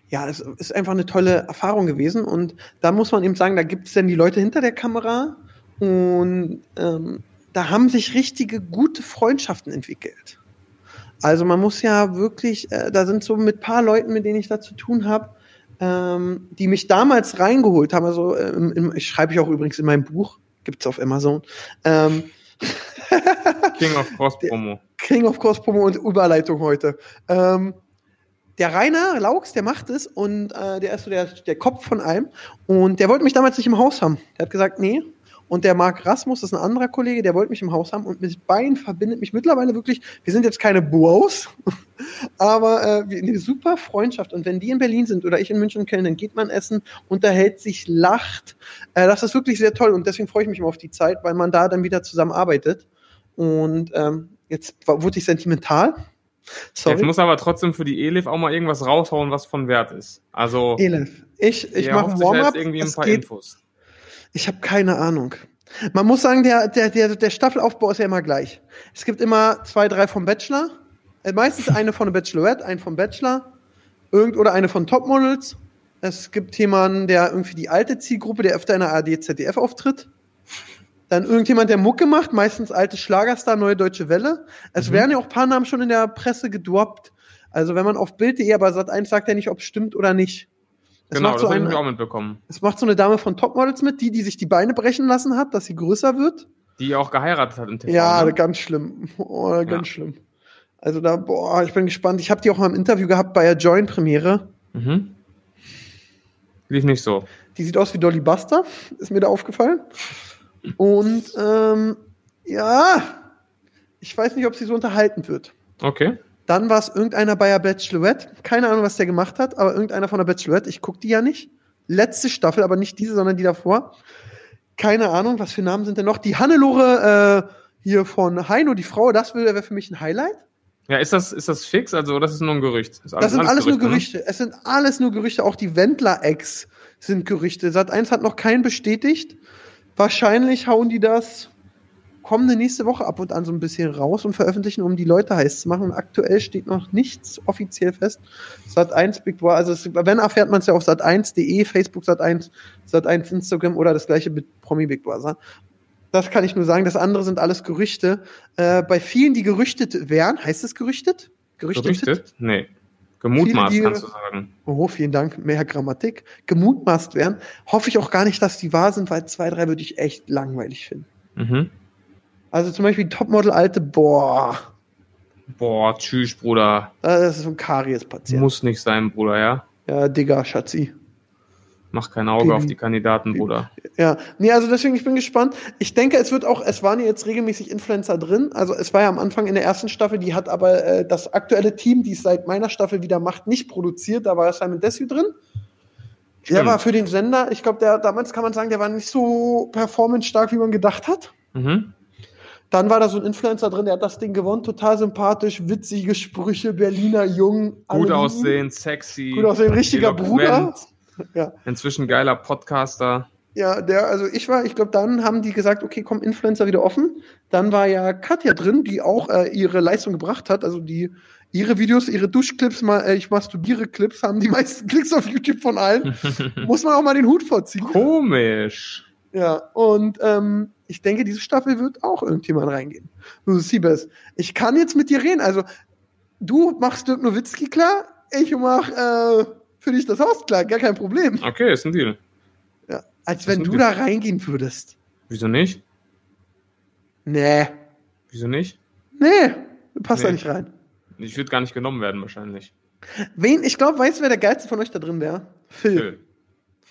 ja, es ist einfach eine tolle Erfahrung gewesen. Und da muss man eben sagen, da gibt es dann die Leute hinter der Kamera und ähm, da haben sich richtige gute Freundschaften entwickelt. Also man muss ja wirklich, äh, da sind so mit paar Leuten, mit denen ich da zu tun habe, ähm, die mich damals reingeholt haben. Also ähm, im, ich schreibe ich auch übrigens in meinem Buch, gibt's auf Amazon. Ähm, King of Cross Promo. King of Course Promo und Überleitung heute. Ähm, der Rainer Laux, der macht es und äh, der ist so der, der Kopf von allem. Und der wollte mich damals nicht im Haus haben. Der hat gesagt, nee. Und der Marc Rasmus, das ist ein anderer Kollege, der wollte mich im Haus haben. Und mit beiden verbindet mich mittlerweile wirklich, wir sind jetzt keine Bros, aber äh, eine super Freundschaft. Und wenn die in Berlin sind oder ich in München und Köln, dann geht man essen, unterhält sich, lacht. Äh, das ist wirklich sehr toll. Und deswegen freue ich mich immer auf die Zeit, weil man da dann wieder zusammenarbeitet. Und ähm, jetzt wurde ich sentimental. Sorry. Jetzt muss aber trotzdem für die Elif auch mal irgendwas raushauen, was von Wert ist. Also, Elif. Ich, ich mache Warm-up. irgendwie ein Es paar geht- Infos. Ich habe keine Ahnung. Man muss sagen, der, der, der, der Staffelaufbau ist ja immer gleich. Es gibt immer zwei, drei vom Bachelor. Äh, meistens eine von der Bachelorette, einen vom Bachelor. Irgend oder eine von Topmodels. Es gibt jemanden, der irgendwie die alte Zielgruppe, der öfter in der ARD, ZDF auftritt. Dann irgendjemand, der Mucke macht, meistens alte Schlagerstar, neue deutsche Welle. Es Mhm. werden ja auch ein paar Namen schon in der Presse gedroppt. Also wenn man auf Bild.de, aber Sat1 sagt ja nicht, ob es stimmt oder nicht. Es Genau, macht das so habe ich auch mitbekommen. es macht so eine Dame von Topmodels mit, die, die sich die Beine brechen lassen hat, dass sie größer wird. Die auch geheiratet hat im TV. ja, ne? ganz schlimm. Oh, ganz Ja. schlimm. Also da, boah, ich bin gespannt. Ich habe die auch mal im Interview gehabt bei der Join-Premiere. Mhm. Lief nicht so. Die sieht aus wie Dolly Buster, ist mir da aufgefallen. Und ähm, ja, ich weiß nicht, ob sie so unterhalten wird. Okay. Dann war es irgendeiner bei der Bachelorette. Keine Ahnung, was der gemacht hat, aber irgendeiner von der Bachelorette. Ich gucke die ja nicht. Letzte Staffel, aber nicht diese, sondern die davor. Keine Ahnung, was für Namen sind denn noch? Die Hannelore äh, hier von Heino, die Frau, das wäre für mich ein Highlight. Ja, ist das, ist das fix? Also, das ist nur ein Gerücht. Ist Das sind alles, nur ne? Gerüchte. Es sind alles nur Gerüchte. Auch die Wendler-Ex sind Gerüchte. Sat 1 hat noch keinen bestätigt. Wahrscheinlich hauen die das kommende nächste Woche ab und an so ein bisschen raus und veröffentlichen, um die Leute heiß zu machen. Und aktuell steht noch nichts offiziell fest. Sat 1 Big Brother, also es, wenn erfährt man es ja auf sat1.de, Facebook Sat 1, Sat 1 Instagram oder das gleiche mit Promi Big Brother. Das kann ich nur sagen. Das andere sind alles Gerüchte. Äh, bei vielen, die gerüchtet wären, heißt es gerüchtet? Gerüchtet? Gerüchtet? Nee. Gemutmaßt, Viele, die- kannst du sagen. oh, vielen Dank, mehr Grammatik, gemutmaßt werden, hoffe ich auch gar nicht, dass die wahr sind, weil zwei, drei würde ich echt langweilig finden. Mhm. Also zum Beispiel Topmodel Alte, boah, Boah, tschüss, Bruder. das ist so ein Karies-Patient. Muss nicht sein, Bruder, ja? Ja, Digga, Schatzi. Mach kein Auge Baby. auf die Kandidaten, Bruder. Ja, nee, also deswegen, ich bin gespannt. Ich denke, es wird auch, es waren ja jetzt regelmäßig Influencer drin. Also es war ja am Anfang in der ersten Staffel, die hat aber äh, das aktuelle Team, die es seit meiner Staffel wieder macht, nicht produziert. Da war Simon Desue drin. Der Stimmt. war für den Sender, ich glaube, der damals kann man sagen, der war nicht so performance-stark, wie man gedacht hat. Mhm. Dann war da so ein Influencer drin, der hat das Ding gewonnen, total sympathisch, witzige Sprüche, Berliner Jung. Gut aussehen, sexy. Gut aussehen, richtiger Bruder. Ja. Inzwischen geiler Podcaster. Ja, der, also ich war, ich glaube, dann haben die gesagt, okay, komm, Influencer wieder offen. Dann war ja Katja drin, die auch äh, ihre Leistung gebracht hat. Also die ihre Videos, ihre Duschclips, mal, äh, ich masturbiere Clips, haben die meisten Klicks auf YouTube von allen. Muss man auch mal den Hut vorziehen. Komisch. Ja, und ähm, ich denke, diese Staffel wird auch irgendjemand reingehen. Du Siebes, ich kann jetzt mit dir reden. Also, du machst Dirk Nowitzki klar, ich mach äh, für dich das Haus klar, gar kein Problem. Okay, ist ein Deal. Ja, als Das wenn ist du ein da reingehen würdest. Wieso nicht? Nee. Wieso nicht? Nee, passt da Nee. nicht rein. Ich würde gar nicht genommen werden, wahrscheinlich. Wen, ich glaube, weißt du, wer der geilste von euch da drin wäre? Phil. Phil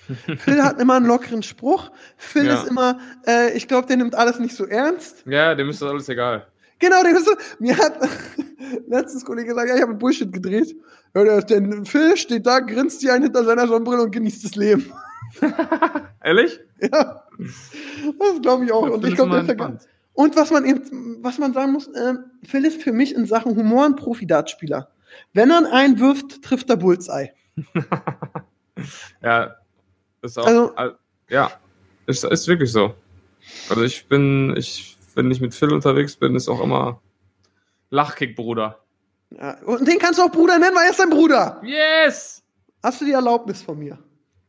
hat immer einen lockeren Spruch. Phil Ja. ist immer, äh, ich glaube, der nimmt alles nicht so ernst. Ja, dem ist das alles egal. Genau, der ist so, mir hat letztens Kollege gesagt, ja, ich habe Bullshit gedreht. Ja, der, der Phil steht da, grinst sich ein hinter seiner Sonnenbrille und genießt das Leben. Ehrlich? Ja, das glaube ich auch. Und ich glaube, der geil. Und was man eben, was man sagen muss, ähm, Phil ist für mich in Sachen Humor ein Profi-Dartspieler. Wenn er einen wirft, trifft er Bullseye. Ja, ist auch. Also- al- ja, ist, ist wirklich so. Also ich bin, ich, wenn ich mit Phil unterwegs bin, ist auch immer Lachkick, Bruder. Ja, und den kannst du auch Bruder nennen, weil er ist dein Bruder. Yes! Hast du die Erlaubnis von mir?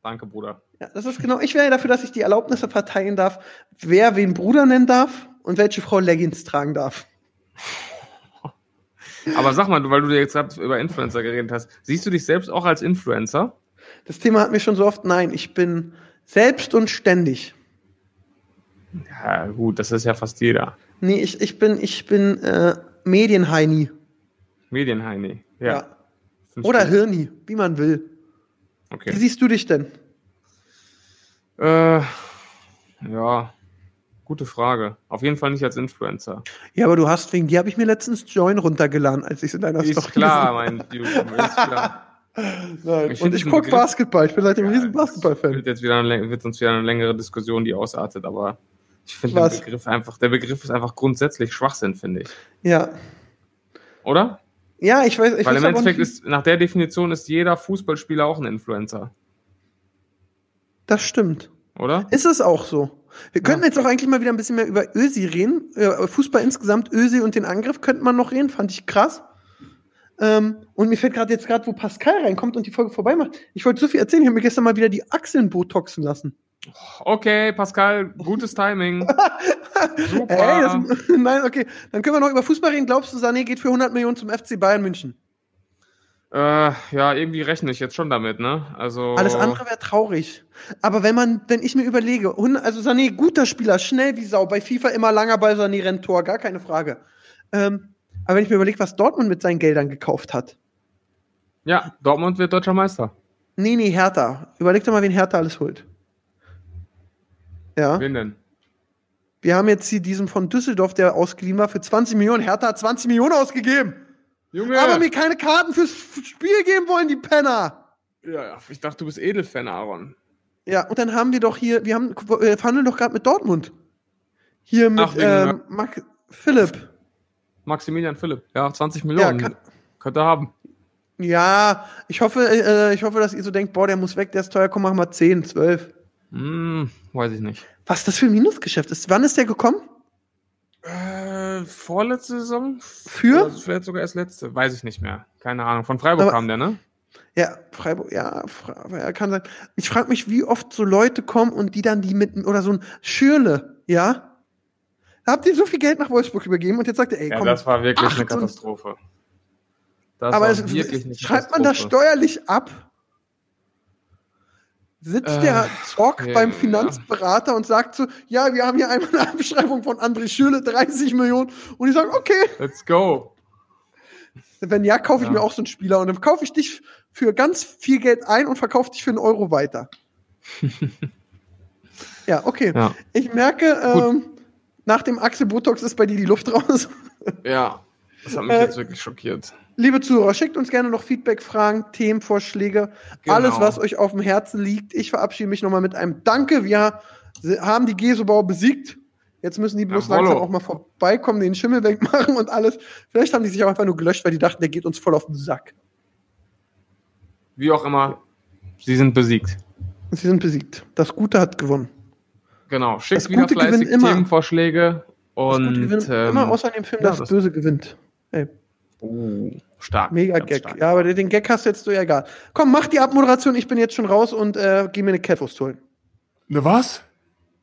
Danke, Bruder. Ja, das ist genau. Ich wäre dafür, dass ich die Erlaubnisse verteilen darf, wer wen Bruder nennen darf und welche Frau Leggings tragen darf. Aber sag mal, weil du jetzt gerade über Influencer geredet hast, siehst du dich selbst auch als Influencer? Das Thema hat mir schon so oft. Nein, ich bin selbst und ständig. Ja, gut, das ist ja fast jeder. Nee, ich, ich bin, ich bin äh, Medienheini. Medienheini. Ja. Ja. Oder gut. Hirni, wie man will. Wie Okay. siehst du dich denn? Äh, ja, gute Frage. Auf jeden Fall nicht als Influencer. Ja, aber du hast wegen dir habe ich mir letztens Join runtergeladen, als ich in deiner Ist Story klar, mein Junge, ist klar. Nein. Ich Und ich diesen guck Begriff- Basketball. Ich bin seitdem ein riesen Ja, Basketball-Fan. Wird jetzt wieder eine, wird uns wieder eine längere Diskussion, die ausartet, aber ich finde den? Begriff einfach, der Begriff ist einfach grundsätzlich Schwachsinn, finde ich. Ja. Oder? Ja, ich weiß, ich Weil weiß im Endeffekt ist, nach der Definition ist jeder Fußballspieler auch ein Influencer. das stimmt. Oder? Ist es auch so. Wir könnten jetzt auch eigentlich mal wieder ein bisschen mehr über Ösi reden. Über Fußball insgesamt, Ösi und den Angriff könnte man noch reden, fand ich krass. Ähm, und mir fällt gerade jetzt gerade, wo Pascal reinkommt und die Folge vorbei macht. Ich wollte so viel erzählen, ich habe mir gestern mal wieder die Achseln botoxen lassen. Okay, Pascal, gutes Timing. Super. Ey, das, nein, okay. Dann können wir noch über Fußball reden. Glaubst du, Sané geht für 100 Millionen zum FC Bayern München? Äh, ja, irgendwie rechne ich jetzt schon damit, ne? Also. Alles andere wäre traurig. Aber wenn man, wenn ich mir überlege, also Sané, guter Spieler, schnell wie Sau, bei FIFA immer langer Ball, Sané rennt Tor, gar keine Frage. Ähm, aber wenn ich mir überlege, was Dortmund mit seinen Geldern gekauft hat. Ja, Dortmund wird deutscher Meister. Nee, nee, Hertha. Überleg doch mal, wen Hertha alles holt. Ja. Wen denn? Wir haben jetzt hier diesen von Düsseldorf, der ausgeliehen war, für 20 Millionen. Hertha hat 20 Millionen ausgegeben. Junge! Aber mir keine Karten fürs Spiel geben wollen, die Penner. ja, ich dachte, du bist Edelfan, Aaron. Ja, und dann haben wir doch hier, wir haben, wir verhandeln doch gerade mit Dortmund. Hier mit Ach, ähm, Max, Philipp. Maximilian Philipp. Ja, 20 Millionen. kann- Könnt ihr haben. Ja, ich hoffe, äh, ich hoffe, dass ihr so denkt, boah, der muss weg, der ist teuer, komm, machen wir 10, 12. Hm, weiß ich nicht. Was das für ein Minusgeschäft ist. Wann ist der gekommen? Äh, vorletzte Saison? Für? Oder vielleicht sogar erst letzte. Weiß ich nicht mehr. Keine Ahnung. Von Freiburg Aber- kam der, ne? Ja, Freiburg, ja, ja kann sein. Ich frage mich, wie oft so Leute kommen und die dann die mit, oder so ein Schürle, ja? Habt ihr so viel Geld nach Wolfsburg übergeben und jetzt sagt ihr, ey, Ja, komm. das war wirklich eine Katastrophe. Das Aber es, eine schreibt man das steuerlich ab? Sitzt Äh, der Zock ja. beim Finanzberater und sagt so, ja, wir haben hier einmal eine Abschreibung von André Schüle, 30 Millionen. Und die sagen, okay, Let's go. wenn ja, kaufe ich Ja. mir auch so einen Spieler. Und dann kaufe ich dich für ganz viel Geld ein und verkaufe dich für einen Euro weiter. ja, okay. Ja. Ich merke, ähm, nach dem Axel Botox ist bei dir die Luft raus. Ja. Das hat mich Äh, jetzt wirklich schockiert. Liebe Zuhörer, schickt uns gerne noch Feedback, Fragen, Themenvorschläge, Genau. alles, was euch auf dem Herzen liegt. Ich verabschiede mich nochmal mit einem Danke. Wir haben die Gesobau besiegt. Jetzt müssen die bloß Jawollo. langsam auch mal vorbeikommen, den Schimmel wegmachen und alles. Vielleicht haben die sich auch einfach nur gelöscht, weil die dachten, der geht uns voll auf den Sack. Wie auch immer, sie sind besiegt. Sie sind besiegt. Das Gute hat gewonnen. Genau. Schickt Das wieder Gute fleißig. Themenvorschläge. Das Und Gute gewinnt ähm, immer außer dem Film ja, Das, das- Böse gewinnt. Ey, oh, stark. mega ganz Gag. stark. Ja, aber den Gag hast du jetzt so ja egal. Komm, mach die Abmoderation. Ich bin jetzt schon raus und äh, geh mir eine Catwurst holen. Ne was?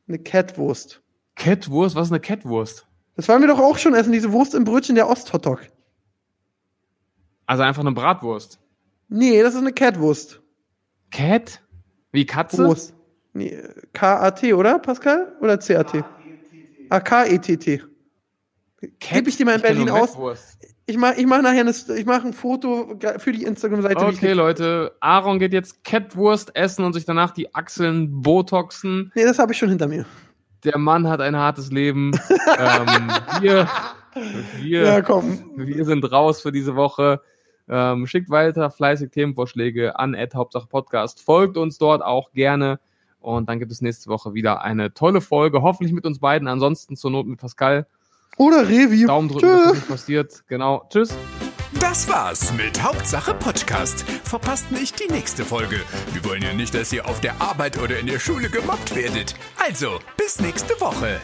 Eine Catwurst. Catwurst? Was ist eine Catwurst? Das wollen wir doch auch schon essen, diese Wurst im Brötchen der Osthotdog. Also einfach eine Bratwurst. Nee, das ist eine Catwurst. Cat? Wie Katze? Wurst. Nee, K-A-T, oder, Pascal? Oder C-A-T? Ah, K-E-T-T. Cat? Geb ich dir mal in Berlin aus? Ich mach, ich mach nachher eine, ich mach ein Foto für die Instagram-Seite. Okay, Leute. Aaron geht jetzt Catwurst essen und sich danach die Achseln botoxen. Nee, das habe ich schon hinter mir. Der Mann hat ein hartes Leben. ähm, wir, wir, Ja, komm. wir sind raus für diese Woche. Ähm, schickt weiter fleißig Themenvorschläge an Hauptsache Podcast. Folgt uns dort auch gerne. Und dann gibt es nächste Woche wieder eine tolle Folge. Hoffentlich mit uns beiden. Ansonsten zur Not mit Pascal. Oder Revi. Daumen drücken, dass das Tschüss. nicht passiert. Genau. Tschüss. Das war's mit Hauptsache Podcast. Verpasst nicht die nächste Folge. Wir wollen ja nicht, dass ihr auf der Arbeit oder in der Schule gemobbt werdet. Also, bis nächste Woche.